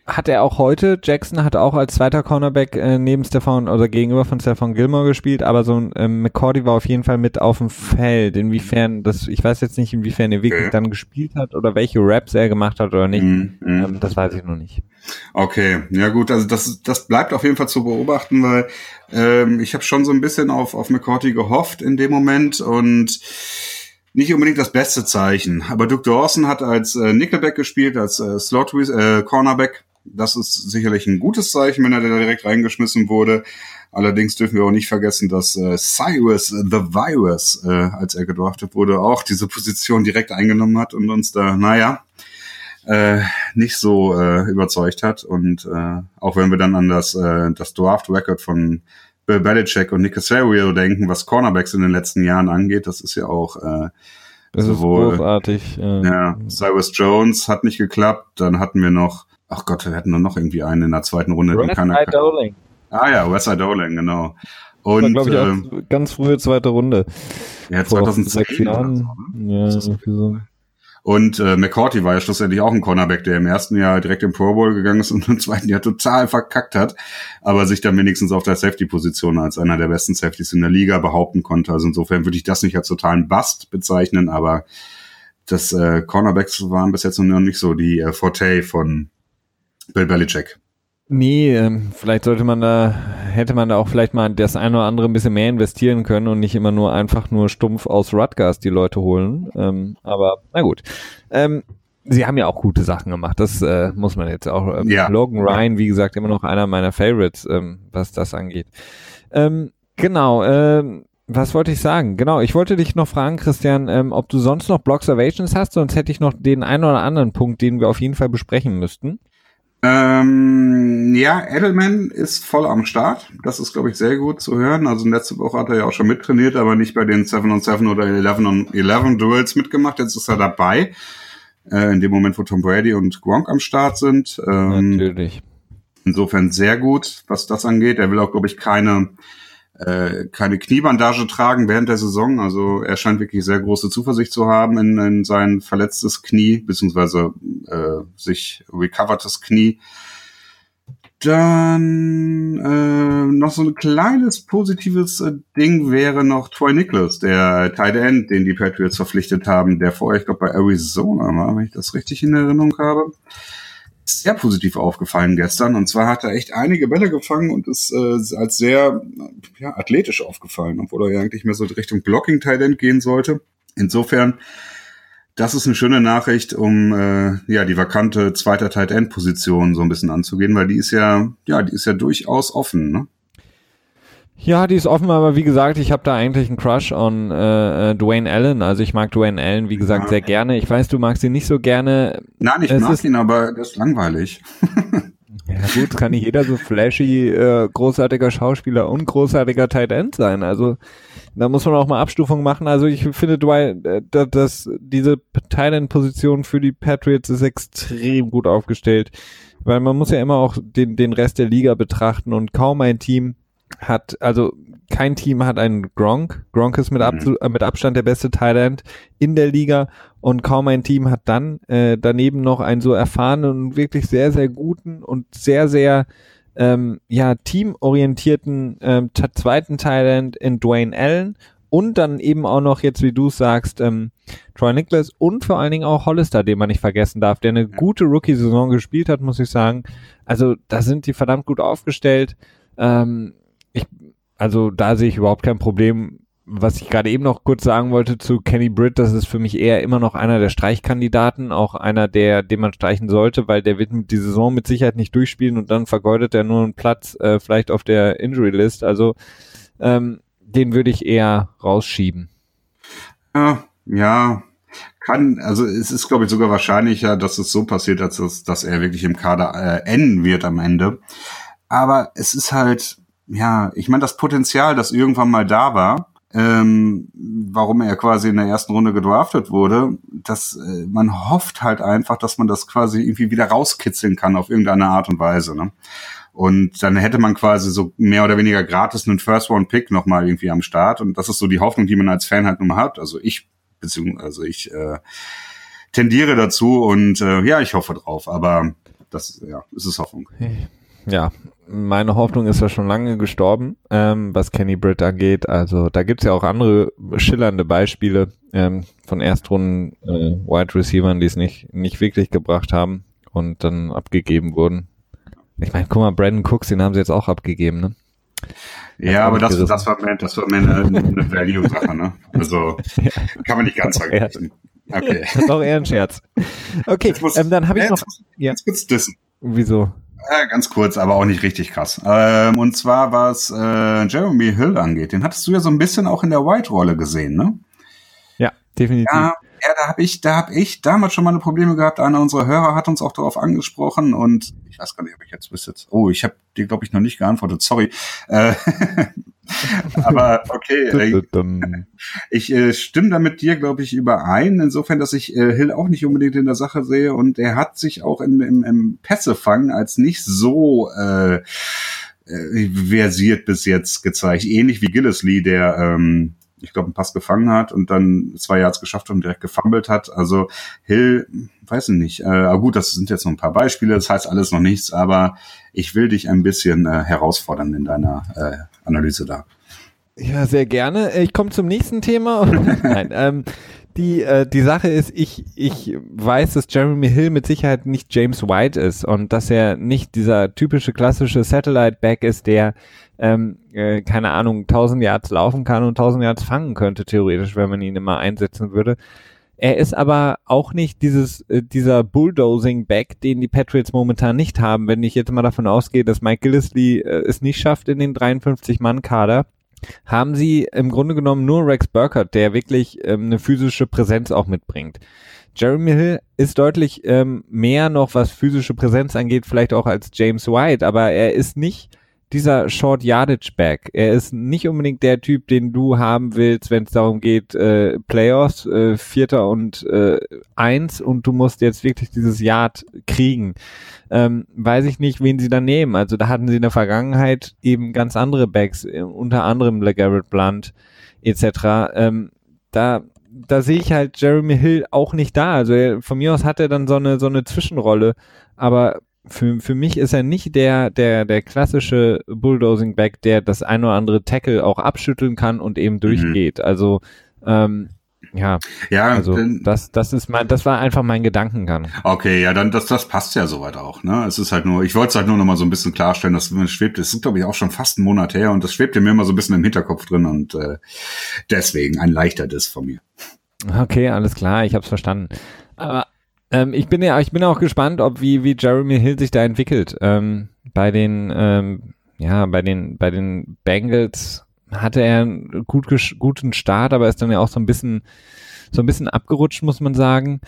Hat er auch heute. Jackson hat auch als zweiter Cornerback äh, neben Stefan oder gegenüber von Stefan Gilmore gespielt, aber so ein ähm, McCordy war auf jeden Fall mit auf dem Feld. Inwiefern das, ich weiß jetzt nicht, inwiefern er wirklich okay. dann gespielt hat oder welche Raps er gemacht hat oder nicht. Mm, mm. Ähm, das weiß ich noch nicht. Okay, ja gut, also das, das bleibt auf jeden Fall zu beobachten, weil ähm, ich habe schon so ein bisschen auf, auf McCordy gehofft in dem Moment und nicht unbedingt das beste Zeichen. Aber Duke Dawson hat als äh, Nickelback gespielt, als äh, Slot äh, Cornerback das ist sicherlich ein gutes Zeichen, wenn er da direkt reingeschmissen wurde. Allerdings dürfen wir auch nicht vergessen, dass äh, Cyrus the Virus, äh, als er gedraftet wurde, auch diese Position direkt eingenommen hat und uns da, naja, äh, nicht so äh, überzeugt hat. Und äh, auch wenn wir dann an das, äh, das Draft-Record von Bill Belichick und Nick Casario denken, was Cornerbacks in den letzten Jahren angeht, das ist ja auch äh, das sowohl, ist großartig. Äh, ja, Cyrus Jones hat nicht geklappt. Dann hatten wir noch ach Gott, wir hatten nur noch irgendwie einen in der zweiten Runde. West Side Doling. Ah ja, Westside Doling, genau. Und glaube ich auch äh, ganz frühe zweite Runde. Ja, 2010 Jahren. Ja, so. Und äh, McCourty war ja schlussendlich auch ein Cornerback, der im ersten Jahr direkt im Pro Bowl gegangen ist und im zweiten Jahr total verkackt hat, aber sich dann wenigstens auf der Safety-Position als einer der besten Safeties in der Liga behaupten konnte. Also insofern würde ich das nicht als totalen Bust bezeichnen, aber das äh, Cornerbacks waren bis jetzt noch nicht so die äh, Forte von Bill Belichick. Nee, ähm, vielleicht sollte man da, hätte man da auch vielleicht mal das eine oder andere ein bisschen mehr investieren können und nicht immer nur einfach nur stumpf aus Rutgers die Leute holen. Ähm, aber na gut. Ähm, sie haben ja auch gute Sachen gemacht. Das äh, muss man jetzt auch. Ähm, ja. Logan Ryan, wie gesagt, immer noch einer meiner Favorites, ähm, was das angeht. Ähm, genau. Ähm, was wollte ich sagen? Genau, ich wollte dich noch fragen, Christian, ähm, ob du sonst noch Blockservations hast, sonst hätte ich noch den einen oder anderen Punkt, den wir auf jeden Fall besprechen müssten. Ähm, ja, Edelman ist voll am Start. Das ist, glaube ich, sehr gut zu hören. Also letzte Woche hat er ja auch schon mittrainiert, aber nicht bei den 7 on 7 oder 11 on 11 Duels mitgemacht. Jetzt ist er dabei. Äh, in dem Moment, wo Tom Brady und Gronk am Start sind. Ähm, Natürlich. Insofern sehr gut, was das angeht. Er will auch, glaube ich, keine äh, keine Kniebandage tragen während der Saison. Also er scheint wirklich sehr große Zuversicht zu haben in, in sein verletztes Knie, beziehungsweise äh, sich recovertes Knie. Dann äh, noch so ein kleines positives äh, Ding wäre noch Troy Nicholas, der Tight End, den die Patriots verpflichtet haben, der vorher, ich glaube, bei Arizona war, wenn ich das richtig in Erinnerung habe sehr positiv aufgefallen gestern. Und zwar hat er echt einige Bälle gefangen und ist äh, als sehr ja, athletisch aufgefallen, obwohl er ja eigentlich mehr so Richtung Blocking-Talent gehen sollte. Insofern, das ist eine schöne Nachricht, um äh, ja die vakante zweiter Tight End Position so ein bisschen anzugehen, weil die ist ja ja die ist ja durchaus offen. Ne? Ja, die ist offen, aber wie gesagt, ich habe da eigentlich einen Crush on äh, äh, Dwayne Allen. Also ich mag Dwayne Allen, wie gesagt, ja. sehr gerne. Ich weiß, du magst ihn nicht so gerne. Nein, ich es mag ihn, aber das ist langweilig. ja gut, kann nicht jeder so flashy, äh, großartiger Schauspieler und großartiger Tight End sein. Also da muss man auch mal Abstufungen machen. Also ich finde, Dwayne, äh, dass diese Tight End Position für die Patriots ist extrem gut aufgestellt, weil man muss ja immer auch den den Rest der Liga betrachten und kaum ein Team hat, also kein Team hat einen Gronk. Gronk ist mit, mhm. Ab, mit Abstand der beste Thailand in der Liga und kaum ein Team hat dann äh, daneben noch einen so erfahrenen und wirklich sehr, sehr guten und sehr, sehr ähm, ja, teamorientierten ähm, zweiten Thailand in Dwayne Allen und dann eben auch noch jetzt, wie du sagst, ähm, Troy Nicholas und vor allen Dingen auch Hollister, den man nicht vergessen darf, der eine gute Rookie-Saison gespielt hat, muss ich sagen. Also da sind die verdammt gut aufgestellt. Ähm, also da sehe ich überhaupt kein Problem. Was ich gerade eben noch kurz sagen wollte zu Kenny Britt, das ist für mich eher immer noch einer der Streichkandidaten, auch einer, der, den man streichen sollte, weil der wird die Saison mit Sicherheit nicht durchspielen und dann vergeudet er nur einen Platz, äh, vielleicht auf der Injury List. Also ähm, den würde ich eher rausschieben. Ja, ja, kann, also es ist, glaube ich, sogar wahrscheinlicher, dass es so passiert, als dass, dass er wirklich im Kader äh, enden wird am Ende. Aber es ist halt, ja, ich meine, das Potenzial, das irgendwann mal da war, ähm, warum er quasi in der ersten Runde gedraftet wurde, dass äh, man hofft halt einfach, dass man das quasi irgendwie wieder rauskitzeln kann auf irgendeine Art und Weise. Ne? Und dann hätte man quasi so mehr oder weniger gratis einen First-Round-Pick nochmal irgendwie am Start. Und das ist so die Hoffnung, die man als Fan halt nun mal hat. Also ich, beziehungsweise ich äh, tendiere dazu und äh, ja, ich hoffe drauf. Aber das ja, es ist Hoffnung. Ja, meine Hoffnung ist ja schon lange gestorben, ähm, was Kenny Britt angeht. Also da gibt's ja auch andere schillernde Beispiele ähm, von Erstrunden äh, Wide Receivern, die es nicht, nicht wirklich gebracht haben und dann abgegeben wurden. Ich meine, guck mal, Brandon Cooks, den haben sie jetzt auch abgegeben, ne? Ja, aber das, das war mehr, das war mehr eine, eine Value-Sache, ne? Also ja. kann man nicht ganz vergleichen. Okay. Das ist auch eher ein Scherz. Okay, muss, ähm, dann habe ich noch. Ja. Jetzt wird's dissen. Wieso? Ja, ganz kurz, aber auch nicht richtig krass. Ähm, und zwar, was äh, Jeremy Hill angeht, den hattest du ja so ein bisschen auch in der White-Rolle gesehen, ne? Ja, definitiv. Ja, ja, da habe ich, da habe ich damals schon mal eine Probleme gehabt. Einer unserer Hörer hat uns auch darauf angesprochen und ich weiß gar nicht, ob ich jetzt bis jetzt. Oh, ich habe dir glaube ich noch nicht geantwortet. Sorry. Äh, aber okay. Äh, ich äh, stimme da mit dir, glaube ich, überein. Insofern, dass ich äh, Hill auch nicht unbedingt in der Sache sehe und er hat sich auch im, im, im Pässefang als nicht so äh, äh, versiert bis jetzt gezeigt. Ähnlich wie Gillisley, der ähm, ich glaube, einen Pass gefangen hat und dann zwei Yards geschafft und direkt gefummelt hat. Also Hill, weiß ich nicht. Äh, aber gut, das sind jetzt noch ein paar Beispiele, das heißt alles noch nichts, aber ich will dich ein bisschen äh, herausfordern in deiner äh, Analyse da. Ja, sehr gerne. Ich komme zum nächsten Thema. Nein, ähm, die, äh, die Sache ist, ich, ich weiß, dass Jeremy Hill mit Sicherheit nicht James White ist und dass er nicht dieser typische klassische Satellite-Back ist, der ähm, äh, keine Ahnung, 1000 Yards laufen kann und 1000 Yards fangen könnte, theoretisch, wenn man ihn immer einsetzen würde. Er ist aber auch nicht dieses, äh, dieser Bulldozing-Back, den die Patriots momentan nicht haben. Wenn ich jetzt mal davon ausgehe, dass Mike Gillisley äh, es nicht schafft in den 53-Mann-Kader, haben sie im Grunde genommen nur Rex Burkhardt, der wirklich ähm, eine physische Präsenz auch mitbringt. Jeremy Hill ist deutlich ähm, mehr noch, was physische Präsenz angeht, vielleicht auch als James White, aber er ist nicht dieser Short Yardage Back. Er ist nicht unbedingt der Typ, den du haben willst, wenn es darum geht, äh, Playoffs, äh, Vierter und äh, Eins und du musst jetzt wirklich dieses Yard kriegen. Ähm, weiß ich nicht, wen sie da nehmen. Also da hatten sie in der Vergangenheit eben ganz andere Backs, äh, unter anderem LeGarrette Blunt etc. Ähm, da da sehe ich halt Jeremy Hill auch nicht da. Also er, von mir aus hat er dann so eine so eine Zwischenrolle, aber für, für mich ist er nicht der, der, der klassische Bulldozing-Back, der das ein oder andere Tackle auch abschütteln kann und eben mhm. durchgeht. Mhm. Also, ähm, ja, ja also das, das ist mein, das war einfach mein Gedankengang. Okay, ja, dann das, das passt ja soweit auch. Ne, es ist halt nur, ich wollte es halt nur noch mal so ein bisschen klarstellen, dass mir schwebt. Es ist glaube ich auch schon fast einen Monat her und das schwebt mir immer so ein bisschen im Hinterkopf drin und äh, deswegen ein leichter Diss von mir. Okay, alles klar, ich habe es verstanden. Aber ähm, ich bin ja, ich bin auch gespannt, ob wie wie Jeremy Hill sich da entwickelt. Ähm, bei den, ähm, ja, bei den bei den Bengals hatte er einen gut, guten Start, aber ist dann ja auch so ein bisschen so ein bisschen abgerutscht, muss man sagen.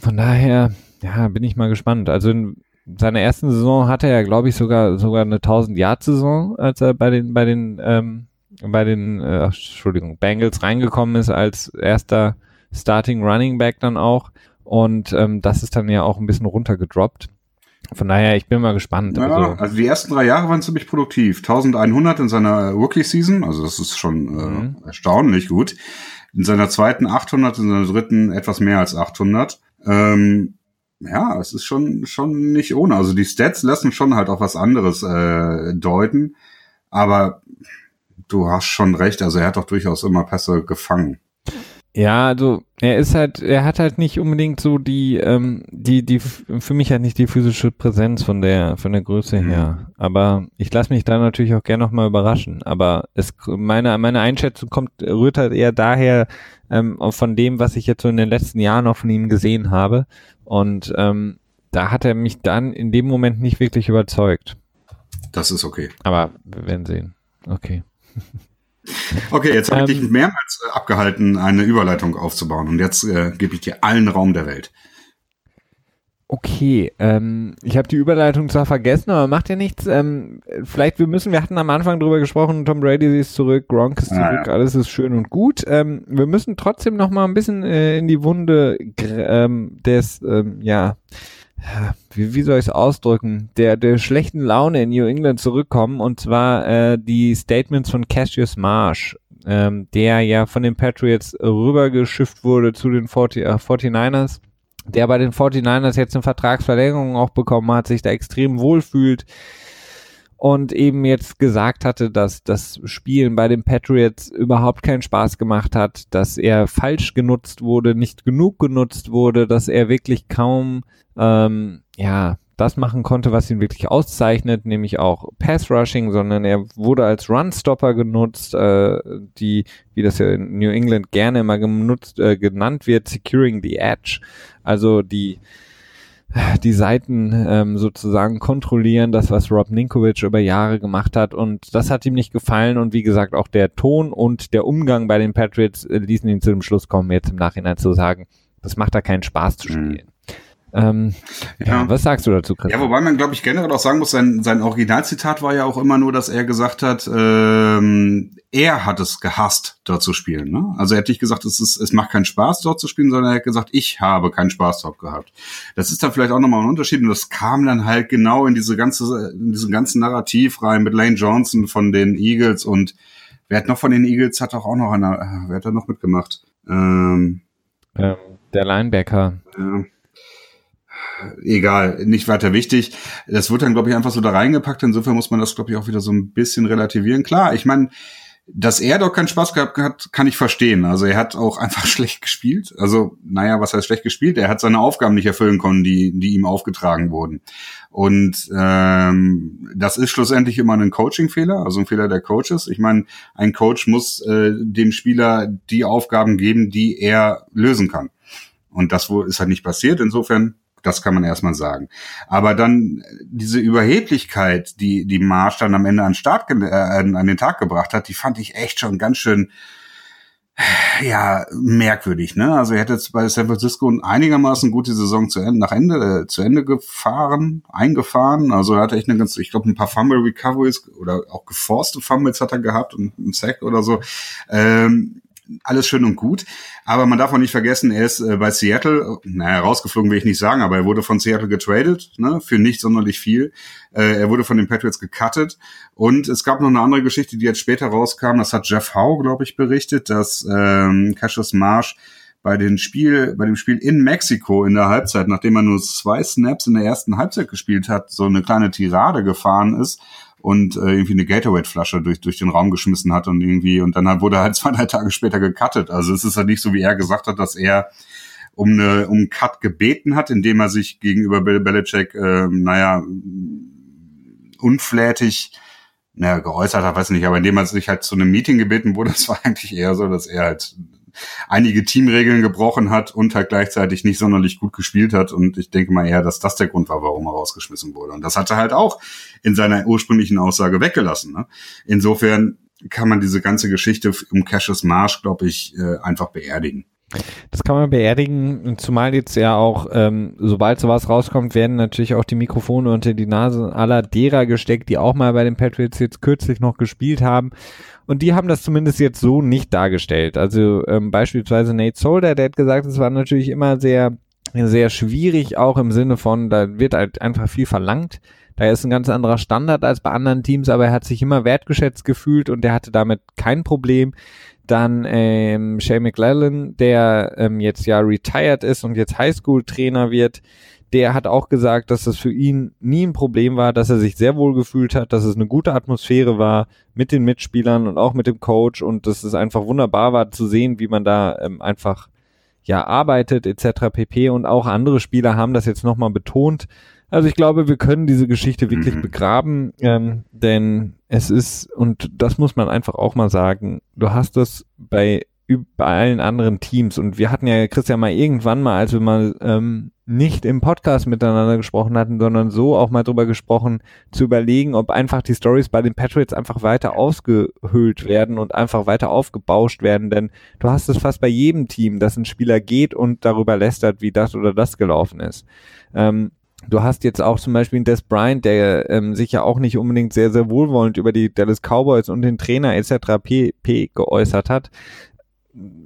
Von daher, ja, bin ich mal gespannt. Also in seiner ersten Saison hatte er, glaube ich, sogar sogar eine 1000 Yard Saison, als er bei den bei den ähm, bei den äh, Entschuldigung Bengals reingekommen ist als erster Starting Running Back dann auch. Und ähm, das ist dann ja auch ein bisschen runtergedroppt. Von daher, ich bin mal gespannt. Ja, also, also, die ersten drei Jahre waren ziemlich produktiv. 1100 in seiner Rookie-Season, also das ist schon äh, mhm. erstaunlich gut. In seiner zweiten 800, in seiner dritten etwas mehr als 800. Ähm, ja, es ist schon schon nicht ohne. Also die Stats lassen schon halt auch was anderes äh, deuten. Aber du hast schon recht. Also er hat doch durchaus immer Pässe gefangen. Ja, also er ist halt, er hat halt nicht unbedingt so die, ähm, die, die für mich halt nicht die physische Präsenz von der, von der Größe mhm. her. Aber ich lasse mich da natürlich auch gerne nochmal überraschen. Aber es, meine, meine Einschätzung kommt, rührt halt eher daher ähm, von dem, was ich jetzt so in den letzten Jahren auch von ihm gesehen habe. Und ähm, da hat er mich dann in dem Moment nicht wirklich überzeugt. Das ist okay. Aber wir werden sehen. Okay. Okay, jetzt habe ich ähm, dich mehrmals äh, abgehalten, eine Überleitung aufzubauen und jetzt äh, gebe ich dir allen Raum der Welt. Okay, ähm, ich habe die Überleitung zwar vergessen, aber macht ja nichts. Ähm, vielleicht wir müssen, wir hatten am Anfang drüber gesprochen, Tom Brady ist zurück, Gronk ist zurück, ah, ja. alles ist schön und gut. Ähm, wir müssen trotzdem noch mal ein bisschen äh, in die Wunde ähm, des, ähm, ja, wie, wie soll ich es ausdrücken, der, der schlechten Laune in New England zurückkommen und zwar äh, die Statements von Cassius Marsh, ähm, der ja von den Patriots rübergeschifft wurde zu den 40, äh, 49ers, der bei den 49ers jetzt eine Vertragsverlängerung auch bekommen hat, sich da extrem wohlfühlt und eben jetzt gesagt hatte, dass das Spielen bei den Patriots überhaupt keinen Spaß gemacht hat, dass er falsch genutzt wurde, nicht genug genutzt wurde, dass er wirklich kaum ähm, ja das machen konnte, was ihn wirklich auszeichnet, nämlich auch Pass Rushing, sondern er wurde als Runstopper genutzt, äh, die, wie das ja in New England gerne immer genutzt, äh, genannt wird, Securing the Edge, also die die Seiten ähm, sozusagen kontrollieren, das was Rob Ninkovic über Jahre gemacht hat und das hat ihm nicht gefallen und wie gesagt auch der Ton und der Umgang bei den Patriots äh, ließen ihn zu dem Schluss kommen, jetzt im Nachhinein zu sagen, das macht da keinen Spaß zu mhm. spielen. Ähm, ja. ja. was sagst du dazu, Christian? Ja, wobei man, glaube ich, generell auch sagen muss, sein, sein Originalzitat war ja auch immer nur, dass er gesagt hat, ähm, er hat es gehasst, dort zu spielen. Ne? Also er hat nicht gesagt, es, ist, es macht keinen Spaß, dort zu spielen, sondern er hat gesagt, ich habe keinen Spaß dort gehabt. Das ist dann vielleicht auch nochmal ein Unterschied und das kam dann halt genau in diese ganze, in diesen ganzen Narrativ rein mit Lane Johnson von den Eagles und wer hat noch von den Eagles, hat doch auch noch einer, wer hat da noch mitgemacht? Ähm, ähm, der Linebacker. Ja egal, nicht weiter wichtig. Das wird dann, glaube ich, einfach so da reingepackt. Insofern muss man das, glaube ich, auch wieder so ein bisschen relativieren. Klar, ich meine, dass er doch keinen Spaß gehabt hat, kann ich verstehen. Also er hat auch einfach schlecht gespielt. Also, naja, was heißt schlecht gespielt? Er hat seine Aufgaben nicht erfüllen können, die, die ihm aufgetragen wurden. Und ähm, das ist schlussendlich immer ein Coaching-Fehler, also ein Fehler der Coaches. Ich meine, ein Coach muss äh, dem Spieler die Aufgaben geben, die er lösen kann. Und das ist halt nicht passiert. Insofern das kann man erstmal sagen. Aber dann diese Überheblichkeit, die die Marsch dann am Ende an, Start äh, an den Tag gebracht hat, die fand ich echt schon ganz schön ja merkwürdig. Ne? Also er hätte jetzt bei San Francisco einigermaßen gute Saison zu Ende, nach Ende äh, zu Ende gefahren, eingefahren. Also er hatte echt eine ganz, ich glaube ein paar Fumble Recoveries oder auch geforste Fumbles hat er gehabt und ein Sack oder so. Ähm, alles schön und gut. Aber man darf auch nicht vergessen, er ist äh, bei Seattle, naja, rausgeflogen will ich nicht sagen, aber er wurde von Seattle getradet, ne, für nicht sonderlich viel. Äh, er wurde von den Patriots gecuttet. Und es gab noch eine andere Geschichte, die jetzt später rauskam. Das hat Jeff Howe, glaube ich, berichtet, dass ähm, Cassius Marsh bei dem Spiel, bei dem Spiel in Mexiko in der Halbzeit, nachdem er nur zwei Snaps in der ersten Halbzeit gespielt hat, so eine kleine Tirade gefahren ist und äh, irgendwie eine Gatorade-Flasche durch, durch den Raum geschmissen hat und irgendwie, und dann wurde halt zwei, drei Tage später gecuttet. Also es ist halt nicht so, wie er gesagt hat, dass er um eine um einen Cut gebeten hat, indem er sich gegenüber Bill Belichick, äh, naja, unflätig naja, geäußert hat, weiß nicht, aber indem er sich halt zu einem Meeting gebeten wurde, das war eigentlich eher so, dass er halt einige Teamregeln gebrochen hat und halt gleichzeitig nicht sonderlich gut gespielt hat. Und ich denke mal eher, dass das der Grund war, warum er rausgeschmissen wurde. Und das hat er halt auch in seiner ursprünglichen Aussage weggelassen. Ne? Insofern kann man diese ganze Geschichte um Cassius Marsh, glaube ich, äh, einfach beerdigen. Das kann man beerdigen, zumal jetzt ja auch, ähm, sobald sowas rauskommt, werden natürlich auch die Mikrofone unter die Nase aller derer gesteckt, die auch mal bei den Patriots jetzt kürzlich noch gespielt haben. Und die haben das zumindest jetzt so nicht dargestellt. Also ähm, beispielsweise Nate Solder, der hat gesagt, es war natürlich immer sehr, sehr schwierig, auch im Sinne von, da wird halt einfach viel verlangt. Da ist ein ganz anderer Standard als bei anderen Teams, aber er hat sich immer wertgeschätzt gefühlt und er hatte damit kein Problem. Dann ähm, Shay McLellan, der ähm, jetzt ja retired ist und jetzt Highschool-Trainer wird, der hat auch gesagt, dass das für ihn nie ein Problem war, dass er sich sehr wohl gefühlt hat, dass es eine gute Atmosphäre war mit den Mitspielern und auch mit dem Coach und dass es einfach wunderbar war zu sehen, wie man da ähm, einfach ja arbeitet etc. pp. Und auch andere Spieler haben das jetzt nochmal betont, also ich glaube, wir können diese Geschichte wirklich mhm. begraben, ähm, denn es ist, und das muss man einfach auch mal sagen, du hast das bei, bei allen anderen Teams und wir hatten ja, Christian, mal irgendwann mal, als wir mal ähm, nicht im Podcast miteinander gesprochen hatten, sondern so auch mal drüber gesprochen, zu überlegen, ob einfach die Stories bei den Patriots einfach weiter ausgehöhlt werden und einfach weiter aufgebauscht werden, denn du hast es fast bei jedem Team, dass ein Spieler geht und darüber lästert, wie das oder das gelaufen ist. Ähm, Du hast jetzt auch zum Beispiel Des Bryant, der ähm, sich ja auch nicht unbedingt sehr, sehr wohlwollend über die Dallas Cowboys und den Trainer etc. pp. geäußert hat.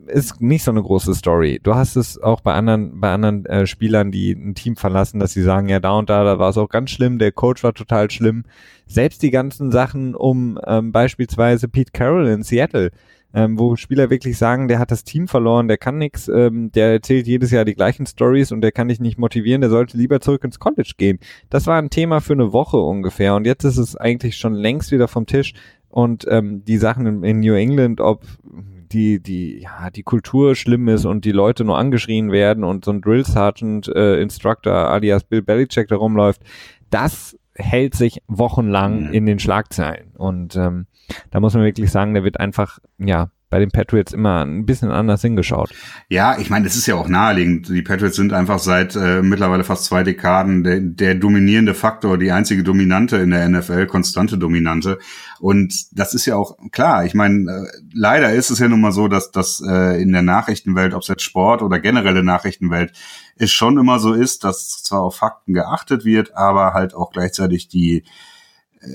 Ist nicht so eine große Story. Du hast es auch bei anderen, bei anderen äh, Spielern, die ein Team verlassen, dass sie sagen, ja, da und da, da war es auch ganz schlimm, der Coach war total schlimm. Selbst die ganzen Sachen um ähm, beispielsweise Pete Carroll in Seattle, ähm, wo Spieler wirklich sagen, der hat das Team verloren, der kann nichts, ähm, der erzählt jedes Jahr die gleichen Stories und der kann dich nicht motivieren, der sollte lieber zurück ins College gehen. Das war ein Thema für eine Woche ungefähr und jetzt ist es eigentlich schon längst wieder vom Tisch und ähm, die Sachen in, in New England, ob die, die, ja, die Kultur schlimm ist und die Leute nur angeschrien werden und so ein Drill Sergeant äh, Instructor alias Bill Belichick da rumläuft, das hält sich wochenlang mhm. in den Schlagzeilen. Und ähm, da muss man wirklich sagen, der wird einfach, ja, bei den Patriots immer ein bisschen anders hingeschaut. Ja, ich meine, es ist ja auch naheliegend. Die Patriots sind einfach seit äh, mittlerweile fast zwei Dekaden der, der dominierende Faktor, die einzige Dominante in der NFL, konstante Dominante. Und das ist ja auch klar. Ich meine, äh, leider ist es ja nun mal so, dass das äh, in der Nachrichtenwelt, ob es jetzt Sport oder generelle Nachrichtenwelt, es schon immer so ist, dass zwar auf Fakten geachtet wird, aber halt auch gleichzeitig die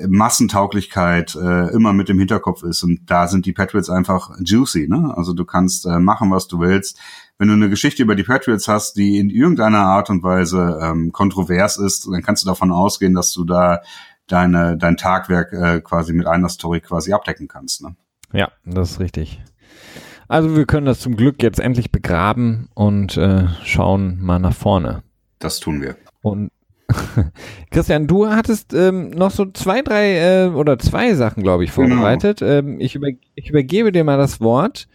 Massentauglichkeit äh, immer mit dem Hinterkopf ist. Und da sind die Patriots einfach juicy. Ne? Also du kannst äh, machen, was du willst. Wenn du eine Geschichte über die Patriots hast, die in irgendeiner Art und Weise ähm, kontrovers ist, dann kannst du davon ausgehen, dass du da deine, dein Tagwerk äh, quasi mit einer Story quasi abdecken kannst. Ne? Ja, das ist richtig. Also wir können das zum Glück jetzt endlich begraben und äh, schauen mal nach vorne. Das tun wir. Und Christian, du hattest ähm, noch so zwei, drei äh, oder zwei Sachen, glaube ich, genau. vorbereitet. Genau. Ähm, ich, über, ich übergebe dir mal das Wort.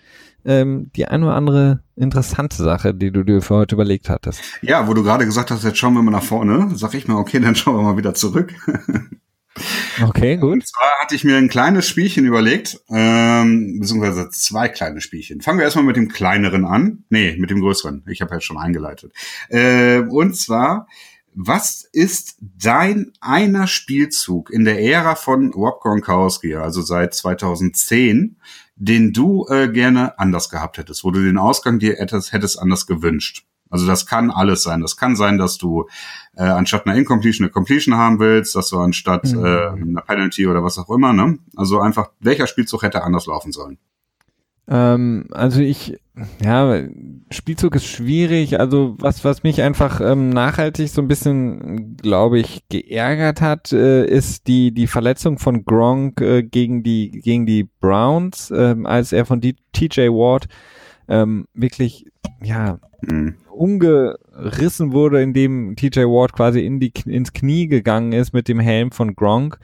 Ähm, die eine oder andere interessante Sache, die du dir für heute überlegt hattest. Ja, wo du gerade gesagt hast, jetzt schauen wir mal nach vorne, sag ich mal, okay, dann schauen wir mal wieder zurück. Okay, gut. Und zwar hatte ich mir ein kleines Spielchen überlegt, ähm, beziehungsweise zwei kleine Spielchen. Fangen wir erstmal mit dem kleineren an. Nee, mit dem größeren. Ich habe jetzt schon eingeleitet. Äh, und zwar was ist dein einer Spielzug in der Ära von Rob Gronkowski, also seit 2010, den du äh, gerne anders gehabt hättest, wo du den Ausgang dir hättest, hättest anders gewünscht? Also das kann alles sein. Das kann sein, dass du äh, anstatt einer Incompletion eine Completion haben willst, dass du anstatt mhm. äh, einer Penalty oder was auch immer, ne? Also einfach, welcher Spielzug hätte anders laufen sollen? Ähm, also ich, ja, Spielzug ist schwierig. Also was, was mich einfach ähm, nachhaltig so ein bisschen, glaube ich, geärgert hat, äh, ist die die Verletzung von Gronk äh, gegen die gegen die Browns, äh, als er von TJ Ward ähm, wirklich ja mhm. umgerissen wurde, indem TJ Ward quasi in die ins Knie gegangen ist mit dem Helm von Gronk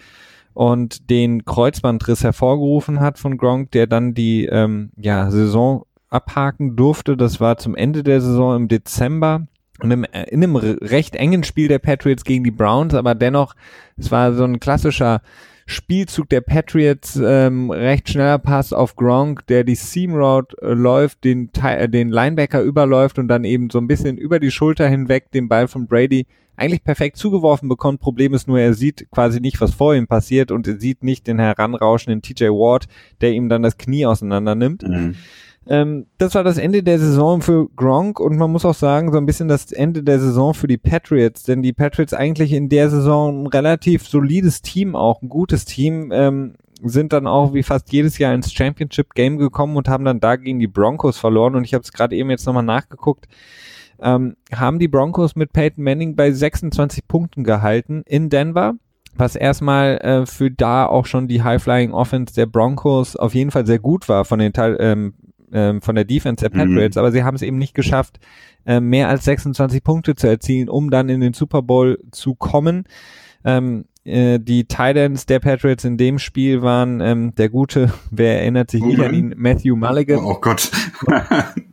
und den Kreuzbandriss hervorgerufen hat von Gronk, der dann die ähm, ja, Saison abhaken durfte. Das war zum Ende der Saison im Dezember. Und äh, in einem recht engen Spiel der Patriots gegen die Browns, aber dennoch, es war so ein klassischer Spielzug der Patriots, ähm, recht schneller Pass auf Gronk, der die Seam Road äh, läuft, den, äh, den Linebacker überläuft und dann eben so ein bisschen über die Schulter hinweg den Ball von Brady eigentlich perfekt zugeworfen bekommt. Problem ist nur, er sieht quasi nicht, was vor ihm passiert und er sieht nicht den heranrauschenden TJ Ward, der ihm dann das Knie auseinander nimmt. Mhm. Ähm, das war das Ende der Saison für Gronk und man muss auch sagen, so ein bisschen das Ende der Saison für die Patriots, denn die Patriots eigentlich in der Saison ein relativ solides Team, auch ein gutes Team, ähm, sind dann auch wie fast jedes Jahr ins Championship Game gekommen und haben dann da gegen die Broncos verloren und ich habe es gerade eben jetzt nochmal nachgeguckt ähm, haben die Broncos mit Peyton Manning bei 26 Punkten gehalten in Denver was erstmal äh, für da auch schon die High-Flying Offense der Broncos auf jeden Fall sehr gut war von den ähm, ähm, von der Defense der Patriots, mhm. aber sie haben es eben nicht geschafft, äh, mehr als 26 Punkte zu erzielen, um dann in den Super Bowl zu kommen. Ähm, äh, die Titans der Patriots in dem Spiel waren ähm, der gute, wer erinnert sich nicht an ihn, Matthew Mulligan. Oh Gott.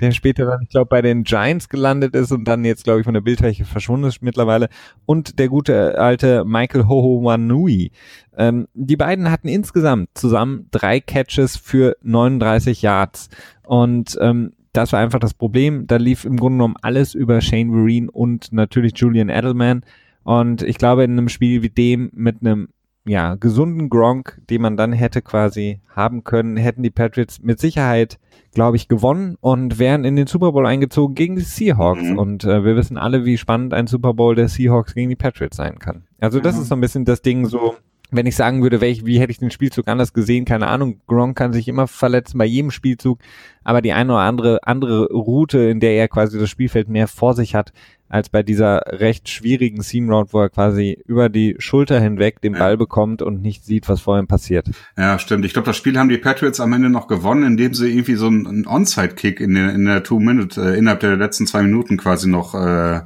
der später dann, ich glaube, bei den Giants gelandet ist und dann jetzt, glaube ich, von der Bildfläche verschwunden ist mittlerweile. Und der gute alte Michael Hoho Wanui. Ähm, die beiden hatten insgesamt zusammen drei Catches für 39 Yards. Und ähm, das war einfach das Problem. Da lief im Grunde genommen alles über Shane Vereen und natürlich Julian Edelman. Und ich glaube, in einem Spiel wie dem mit einem ja, gesunden Gronk, den man dann hätte quasi haben können, hätten die Patriots mit Sicherheit glaube ich, gewonnen und wären in den Super Bowl eingezogen gegen die Seahawks. Mhm. Und äh, wir wissen alle, wie spannend ein Super Bowl der Seahawks gegen die Patriots sein kann. Also das mhm. ist so ein bisschen das Ding so, wenn ich sagen würde, welch, wie hätte ich den Spielzug anders gesehen, keine Ahnung, Gronk kann sich immer verletzen bei jedem Spielzug, aber die eine oder andere, andere Route, in der er quasi das Spielfeld mehr vor sich hat, als bei dieser recht schwierigen Seam Route, wo er quasi über die Schulter hinweg den Ball bekommt und nicht sieht, was vorhin passiert. Ja, stimmt. Ich glaube, das Spiel haben die Patriots am Ende noch gewonnen, indem sie irgendwie so einen Onside-Kick in der, in der Two-Minute, äh, innerhalb der letzten zwei Minuten quasi noch äh,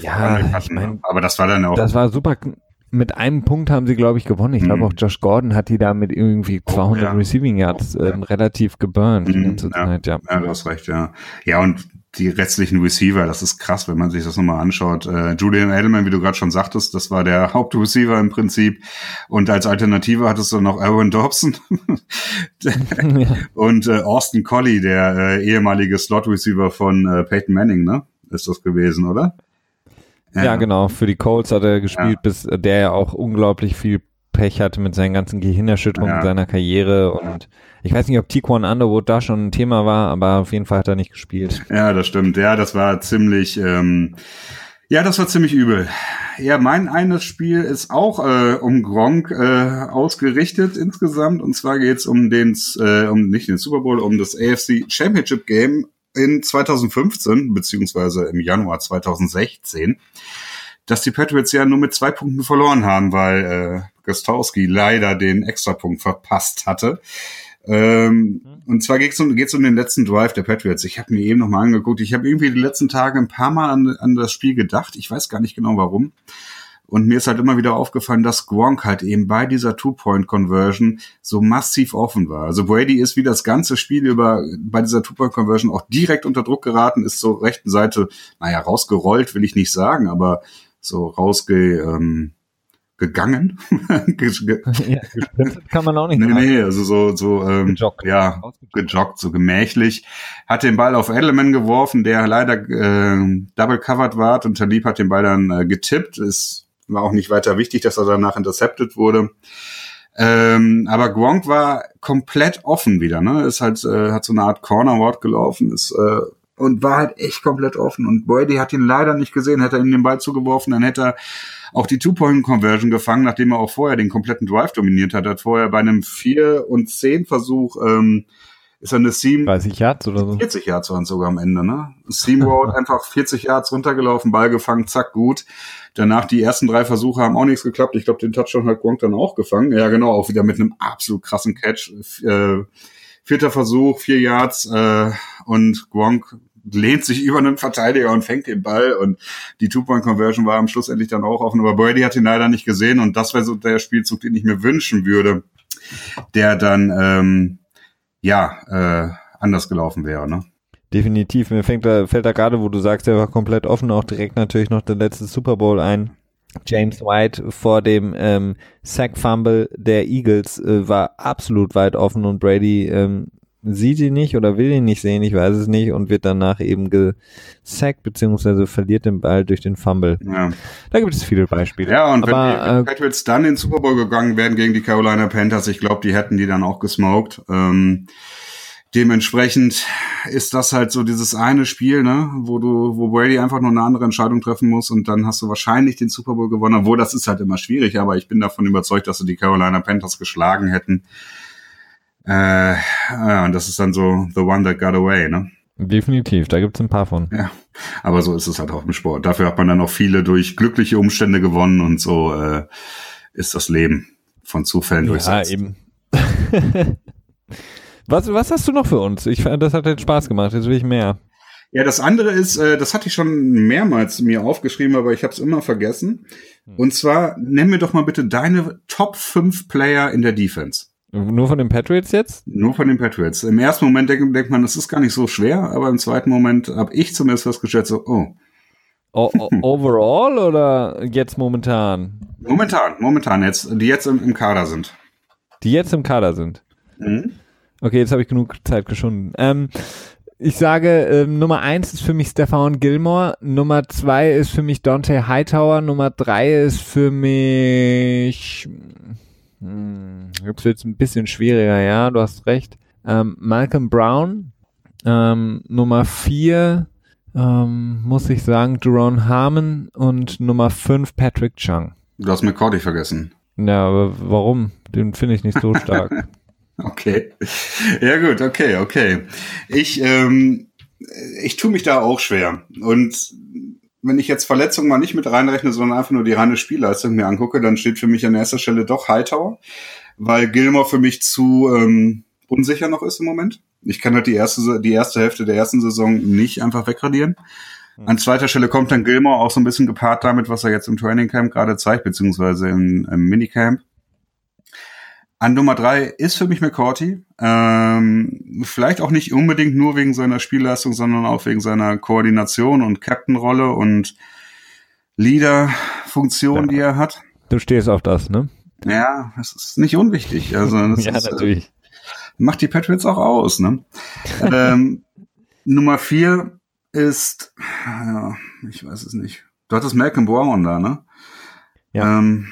ja, ich mein, aber das war dann auch. Das war super mit einem Punkt haben sie, glaube ich, gewonnen. Ich glaube mhm. auch Josh Gordon hat die da mit irgendwie 200 oh, ja. Receiving Yards ähm, relativ geburnt mhm, Zeit, ja. ja. du hast recht, ja. Ja, und die restlichen Receiver, das ist krass, wenn man sich das nochmal anschaut. Äh, Julian Edelman, wie du gerade schon sagtest, das war der Hauptreceiver im Prinzip. Und als Alternative hattest du noch Aaron Dobson ja. und äh, Austin Colley, der äh, ehemalige Slot-Receiver von äh, Peyton Manning, ne? Ist das gewesen, oder? Ja, ja, genau. Für die Colts hat er gespielt, ja. bis der ja auch unglaublich viel Pech hatte mit seinen ganzen Gehirnerschütterungen ja. seiner Karriere und ich weiß nicht, ob Tiquan Underwood da schon ein Thema war, aber auf jeden Fall hat er nicht gespielt. Ja, das stimmt. Ja, das war ziemlich, ähm, ja, das war ziemlich übel. Ja, mein eines Spiel ist auch äh, um Gronk äh, ausgerichtet insgesamt. Und zwar geht's um den, äh, um nicht den Super Bowl, um das AFC Championship Game in 2015, beziehungsweise im Januar 2016, dass die Patriots ja nur mit zwei Punkten verloren haben, weil äh, Gostowski leider den Extrapunkt verpasst hatte. Ähm, mhm. Und zwar geht es um, geht's um den letzten Drive der Patriots. Ich habe mir eben nochmal angeguckt. Ich habe irgendwie die letzten Tage ein paar Mal an, an das Spiel gedacht. Ich weiß gar nicht genau warum. Und mir ist halt immer wieder aufgefallen, dass Gronk halt eben bei dieser Two-Point-Conversion so massiv offen war. Also Brady ist wie das ganze Spiel über bei dieser Two-Point-Conversion auch direkt unter Druck geraten, ist zur rechten Seite, naja, rausgerollt, will ich nicht sagen, aber so rausge, ähm, gegangen. ja, kann man auch nicht nee. Nee, also so, so ähm, gejoggt. ja, gejoggt, so gemächlich. Hat den Ball auf Edelman geworfen, der leider äh, double covered war und Talib hat den Ball dann äh, getippt. Ist war auch nicht weiter wichtig, dass er danach intercepted wurde. Ähm, aber Gronk war komplett offen wieder, ne? Ist halt, äh, hat so eine Art Corner-Ward gelaufen, ist, äh, und war halt echt komplett offen. Und Brady hat ihn leider nicht gesehen, hätte er ihm den Ball zugeworfen, dann hätte er auch die Two-Point-Conversion gefangen, nachdem er auch vorher den kompletten Drive dominiert hat. Er hat vorher bei einem 4 und 10 Versuch ähm, ist er eine Seam. 30 Yards oder so? 40 Yards waren sogar am Ende, ne? Seam Road einfach 40 Yards runtergelaufen, Ball gefangen, zack, gut. Danach die ersten drei Versuche haben auch nichts geklappt. Ich glaube, den Touchdown hat Gronk dann auch gefangen. Ja, genau, auch wieder mit einem absolut krassen Catch. Äh, vierter Versuch, vier Yards äh, und Gronk lehnt sich über einen Verteidiger und fängt den Ball und die Two-Point-Conversion war am Schluss endlich dann auch offen, aber Brady hat ihn leider nicht gesehen und das wäre so der Spielzug, den ich mir wünschen würde, der dann ähm, ja äh, anders gelaufen wäre. Ne? Definitiv. Mir fängt da, fällt da gerade, wo du sagst, er war komplett offen, auch direkt natürlich noch der letzte Super Bowl ein. James White vor dem ähm, Sack Fumble der Eagles äh, war absolut weit offen und Brady ähm, sieht ihn nicht oder will ihn nicht sehen, ich weiß es nicht, und wird danach eben gesackt, beziehungsweise verliert den Ball durch den Fumble. Ja. Da gibt es viele Beispiele. Ja, und Aber, wenn die Patriots dann in den Super Bowl gegangen wären gegen die Carolina Panthers, ich glaube, die hätten die dann auch gesmoked. Ähm, dementsprechend ist das halt so dieses eine Spiel, ne, wo du, wo Brady einfach nur eine andere Entscheidung treffen muss und dann hast du wahrscheinlich den Super Bowl gewonnen, obwohl das ist halt immer schwierig, aber ich bin davon überzeugt, dass sie die Carolina Panthers geschlagen hätten. Äh, ja, und das ist dann so the one that got away, ne? Definitiv, da gibt's ein paar von. Ja, aber so ist es halt auch im Sport. Dafür hat man dann auch viele durch glückliche Umstände gewonnen und so äh, ist das Leben von Zufällen durchsetzt. Ja, eben. was, was hast du noch für uns? Ich das hat jetzt Spaß gemacht, jetzt will ich mehr. Ja, das andere ist, äh, das hatte ich schon mehrmals mir aufgeschrieben, aber ich habe es immer vergessen. Hm. Und zwar, nenn mir doch mal bitte deine Top 5 Player in der Defense. Nur von den Patriots jetzt? Nur von den Patriots. Im ersten Moment denkt, denkt man, das ist gar nicht so schwer, aber im zweiten Moment habe ich zumindest festgestellt, so, oh. o overall oder jetzt momentan? Momentan, momentan jetzt, die jetzt im, im Kader sind. Die jetzt im Kader sind? Mhm. Okay, jetzt habe ich genug Zeit geschunden. Ähm, ich sage, ähm, Nummer eins ist für mich Stefan Gilmore, Nummer zwei ist für mich Dante Hightower, Nummer drei ist für mich hm, jetzt wird es ein bisschen schwieriger, ja, du hast recht. Ähm, Malcolm Brown, ähm, Nummer vier ähm, muss ich sagen, Jerome Harmon und Nummer fünf Patrick Chung. Du hast McCordy vergessen. Ja, aber warum? Den finde ich nicht so stark. okay. Ja gut, okay, okay. Ich, ähm, ich tue mich da auch schwer. Und wenn ich jetzt Verletzungen mal nicht mit reinrechne, sondern einfach nur die reine Spielleistung mir angucke, dann steht für mich an erster Stelle doch Hightower, weil Gilmore für mich zu ähm, unsicher noch ist im Moment. Ich kann halt die erste, die erste Hälfte der ersten Saison nicht einfach wegradieren. Hm. An zweiter Stelle kommt dann Gilmore auch so ein bisschen gepaart damit, was er jetzt im Training Camp gerade zeigt, beziehungsweise im, im Minicamp. An Nummer drei ist für mich McCourty. Ähm, vielleicht auch nicht unbedingt nur wegen seiner Spielleistung, sondern auch wegen seiner Koordination und Captain-Rolle und Leader-Funktion, ja. die er hat. Du stehst auf das, ne? Ja, das ist nicht unwichtig. Also das ja, ist, äh, natürlich. macht die Patriots auch aus, ne? ähm, Nummer vier ist, ja, ich weiß es nicht. Du hattest Malcolm Brown da, ne? Ja. Ähm,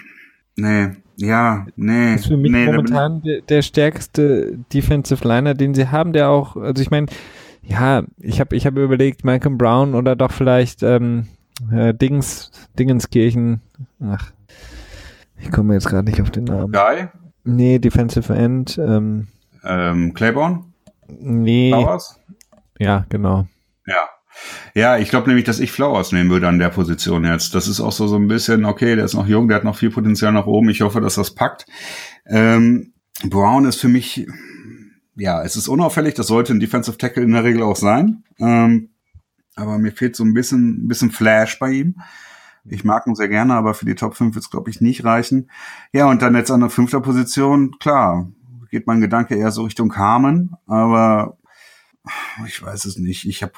nee, ja, nee. Ist für mich nee, momentan der, der, stärkste Defensive Liner, den sie haben, der auch, also ich meine, ja, ich habe ich hab überlegt, Malcolm Brown oder doch vielleicht ähm, äh, Dings, Dingenskirchen. Ach, ich komme jetzt gerade nicht auf den Namen. Guy? Nee, Defensive End. Ähm, ähm, Claiborne? Nee. Flowers? Ja, genau. Ja, ja, ich glaube nämlich, dass ich Flowers nehmen würde an der Position jetzt. Das ist auch so, so ein bisschen, okay, der ist noch jung, der hat noch viel Potenzial nach oben. Ich hoffe, dass das packt. Ähm, Brown ist für mich, ja, es ist unauffällig, das sollte ein Defensive Tackle in der Regel auch sein. Ähm, aber mir fehlt so ein bisschen, ein bisschen Flash bei ihm. Ich mag ihn sehr gerne, aber für die Top 5 wird es, glaube ich, nicht reichen. Ja, und dann jetzt an der fünfter Position, klar, geht mein Gedanke eher so Richtung Carmen, aber ich weiß es nicht. Ich habe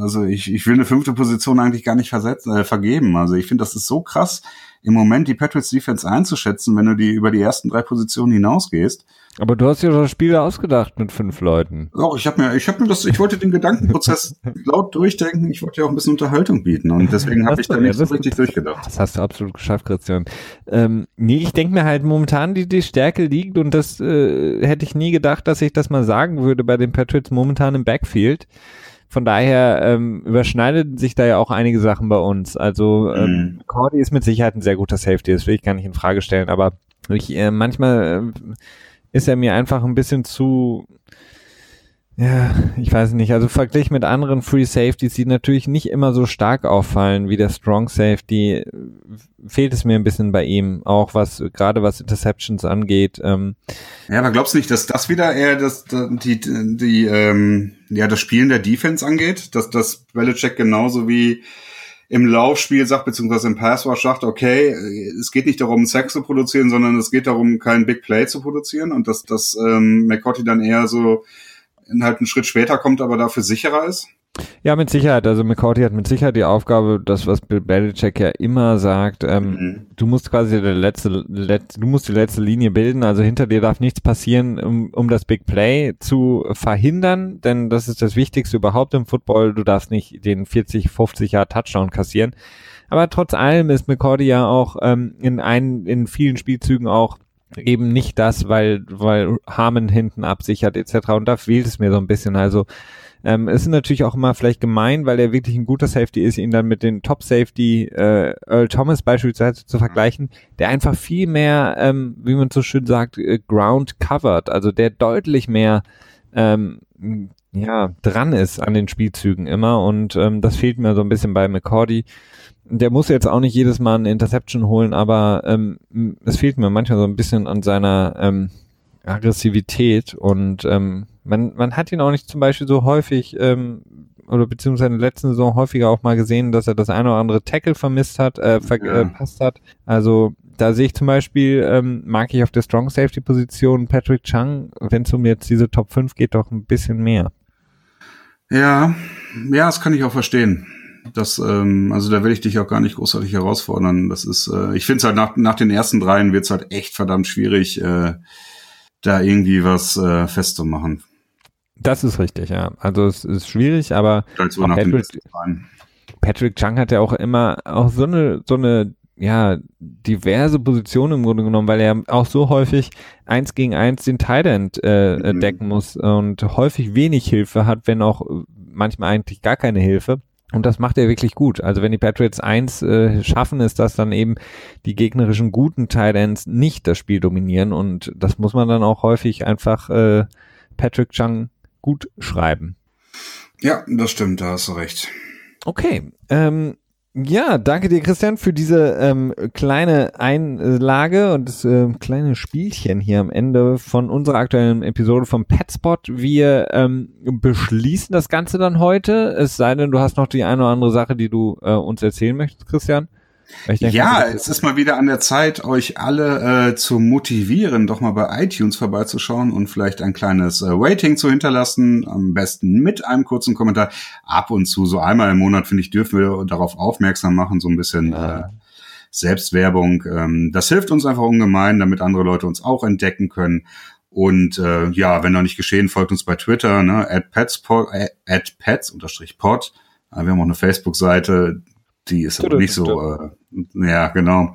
also ich, ich will eine fünfte Position eigentlich gar nicht versetzen, äh, vergeben. Also ich finde, das ist so krass, im Moment die Patriots Defense einzuschätzen, wenn du die über die ersten drei Positionen hinausgehst. Aber du hast ja das Spiel ausgedacht mit fünf Leuten. Doch, ich habe mir, ich habe mir das, ich wollte den Gedankenprozess laut durchdenken. Ich wollte ja auch ein bisschen Unterhaltung bieten und deswegen habe ich da nicht so richtig durchgedacht. Das hast du absolut geschafft, Christian. Ähm, nee, ich denke mir halt momentan, die die Stärke liegt und das äh, hätte ich nie gedacht, dass ich das mal sagen würde bei den Patriots momentan im Backfield. Von daher ähm, überschneiden sich da ja auch einige Sachen bei uns. Also ähm, mhm. Cordy ist mit Sicherheit ein sehr guter Safety, das will ich gar nicht in Frage stellen, aber ich, äh, manchmal äh, ist er mir einfach ein bisschen zu, ja, ich weiß nicht, also verglichen mit anderen Free Safeties, die natürlich nicht immer so stark auffallen wie der Strong Safety, fehlt es mir ein bisschen bei ihm, auch was, gerade was Interceptions angeht. Ähm. Ja, aber glaubst du nicht, dass das wieder eher das, die, die, ähm, ja, das Spielen der Defense angeht? Dass das Belichick genauso wie im Laufspiel sagt, beziehungsweise im Passwash sagt, okay, es geht nicht darum, Sex zu produzieren, sondern es geht darum, kein Big Play zu produzieren. Und dass, dass ähm, McCotti dann eher so halt einen Schritt später kommt, aber dafür sicherer ist? Ja, mit Sicherheit. Also McCourty hat mit Sicherheit die Aufgabe, das, was Bill Belichick ja immer sagt, ähm, mhm. du musst quasi der letzte, let, du musst die letzte Linie bilden, also hinter dir darf nichts passieren, um, um das Big Play zu verhindern, denn das ist das Wichtigste überhaupt im Football. Du darfst nicht den 40, 50 Jahr Touchdown kassieren. Aber trotz allem ist McCourty ja auch ähm, in ein, in vielen Spielzügen auch eben nicht das, weil, weil Harmon hinten absichert etc. Und da fehlt es mir so ein bisschen. Also ähm, es ist natürlich auch immer vielleicht gemein, weil er wirklich ein guter Safety ist, ihn dann mit den Top Safety äh, Earl Thomas beispielsweise zu vergleichen, der einfach viel mehr, ähm, wie man so schön sagt, äh, ground covered, also der deutlich mehr ähm, ja, dran ist an den Spielzügen immer und ähm, das fehlt mir so ein bisschen bei McCordy der muss jetzt auch nicht jedes Mal eine Interception holen, aber ähm, es fehlt mir manchmal so ein bisschen an seiner ähm, Aggressivität und ähm, man, man hat ihn auch nicht zum Beispiel so häufig ähm, oder beziehungsweise in der letzten Saison häufiger auch mal gesehen, dass er das eine oder andere Tackle vermisst hat, äh, verpasst ja. hat. Also da sehe ich zum Beispiel, ähm, mag ich auf der Strong Safety Position Patrick Chung, wenn es um jetzt diese Top 5 geht, doch ein bisschen mehr. Ja, ja, das kann ich auch verstehen. Das, ähm, also da will ich dich auch gar nicht großartig herausfordern. Das ist, äh, ich finde es halt nach, nach den ersten dreien wird es halt echt verdammt schwierig, äh, da irgendwie was äh, festzumachen. Das ist richtig, ja. Also es ist schwierig, aber so Patrick, Patrick Chung hat ja auch immer auch so eine, so eine ja, diverse Position im Grunde genommen, weil er auch so häufig eins gegen eins den End äh, mhm. decken muss und häufig wenig Hilfe hat, wenn auch manchmal eigentlich gar keine Hilfe. Und das macht er wirklich gut. Also wenn die Patriots eins äh, schaffen, ist das dann eben die gegnerischen guten Tight Ends nicht das Spiel dominieren. Und das muss man dann auch häufig einfach äh, Patrick Chung gut schreiben. Ja, das stimmt, da hast du recht. Okay. Ähm, ja, danke dir, Christian, für diese ähm, kleine Einlage und das äh, kleine Spielchen hier am Ende von unserer aktuellen Episode vom Petspot. Wir ähm, beschließen das Ganze dann heute, es sei denn, du hast noch die eine oder andere Sache, die du äh, uns erzählen möchtest, Christian. Denke, ja, es ist mal wieder an der Zeit, euch alle äh, zu motivieren, doch mal bei iTunes vorbeizuschauen und vielleicht ein kleines äh, Rating zu hinterlassen. Am besten mit einem kurzen Kommentar. Ab und zu, so einmal im Monat, finde ich, dürfen wir darauf aufmerksam machen, so ein bisschen ja. äh, Selbstwerbung. Ähm, das hilft uns einfach ungemein, damit andere Leute uns auch entdecken können. Und äh, ja, wenn noch nicht geschehen, folgt uns bei Twitter, ne, at petspod, äh, at pets unterstrich pod. Wir haben auch eine Facebook-Seite, die ist aber nicht so, äh, ja, genau.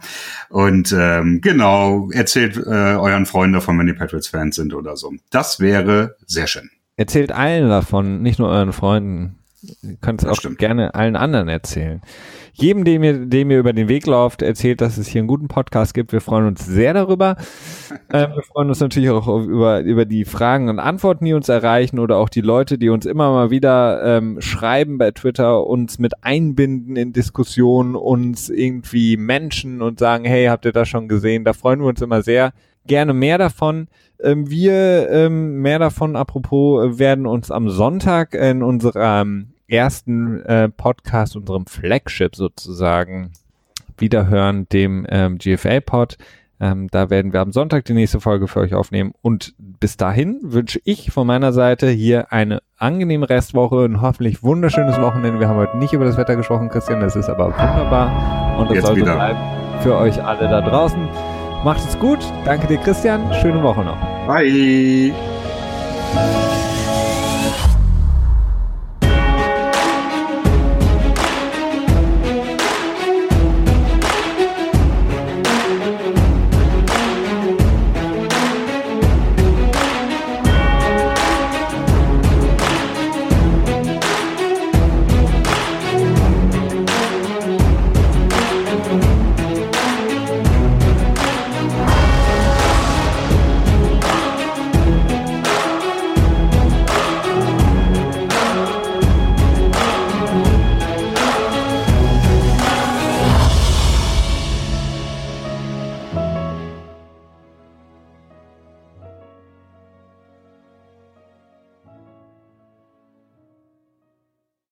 Und ähm, genau, erzählt äh, euren Freunden davon, wenn die Patriots-Fans sind oder so. Das wäre sehr schön. Erzählt allen davon, nicht nur euren Freunden. Ihr könnt es auch stimmt. gerne allen anderen erzählen. Jedem, dem ihr, dem ihr über den Weg lauft, erzählt, dass es hier einen guten Podcast gibt. Wir freuen uns sehr darüber. ähm, wir freuen uns natürlich auch über, über die Fragen und Antworten, die uns erreichen oder auch die Leute, die uns immer mal wieder ähm, schreiben bei Twitter, uns mit einbinden in Diskussionen, uns irgendwie Menschen und sagen, hey, habt ihr das schon gesehen? Da freuen wir uns immer sehr. Gerne mehr davon. Ähm, wir, ähm, mehr davon apropos, werden uns am Sonntag in unserem ersten äh, Podcast, unserem Flagship sozusagen, wiederhören, dem ähm, GFA-Pod. Ähm, da werden wir am Sonntag die nächste Folge für euch aufnehmen. Und bis dahin wünsche ich von meiner Seite hier eine angenehme Restwoche, ein hoffentlich wunderschönes Wochenende. Wir haben heute nicht über das Wetter gesprochen, Christian, das ist aber wunderbar. Und das soll so bleiben für euch alle da draußen. Macht es gut. Danke dir, Christian. Schöne Woche noch. Bye.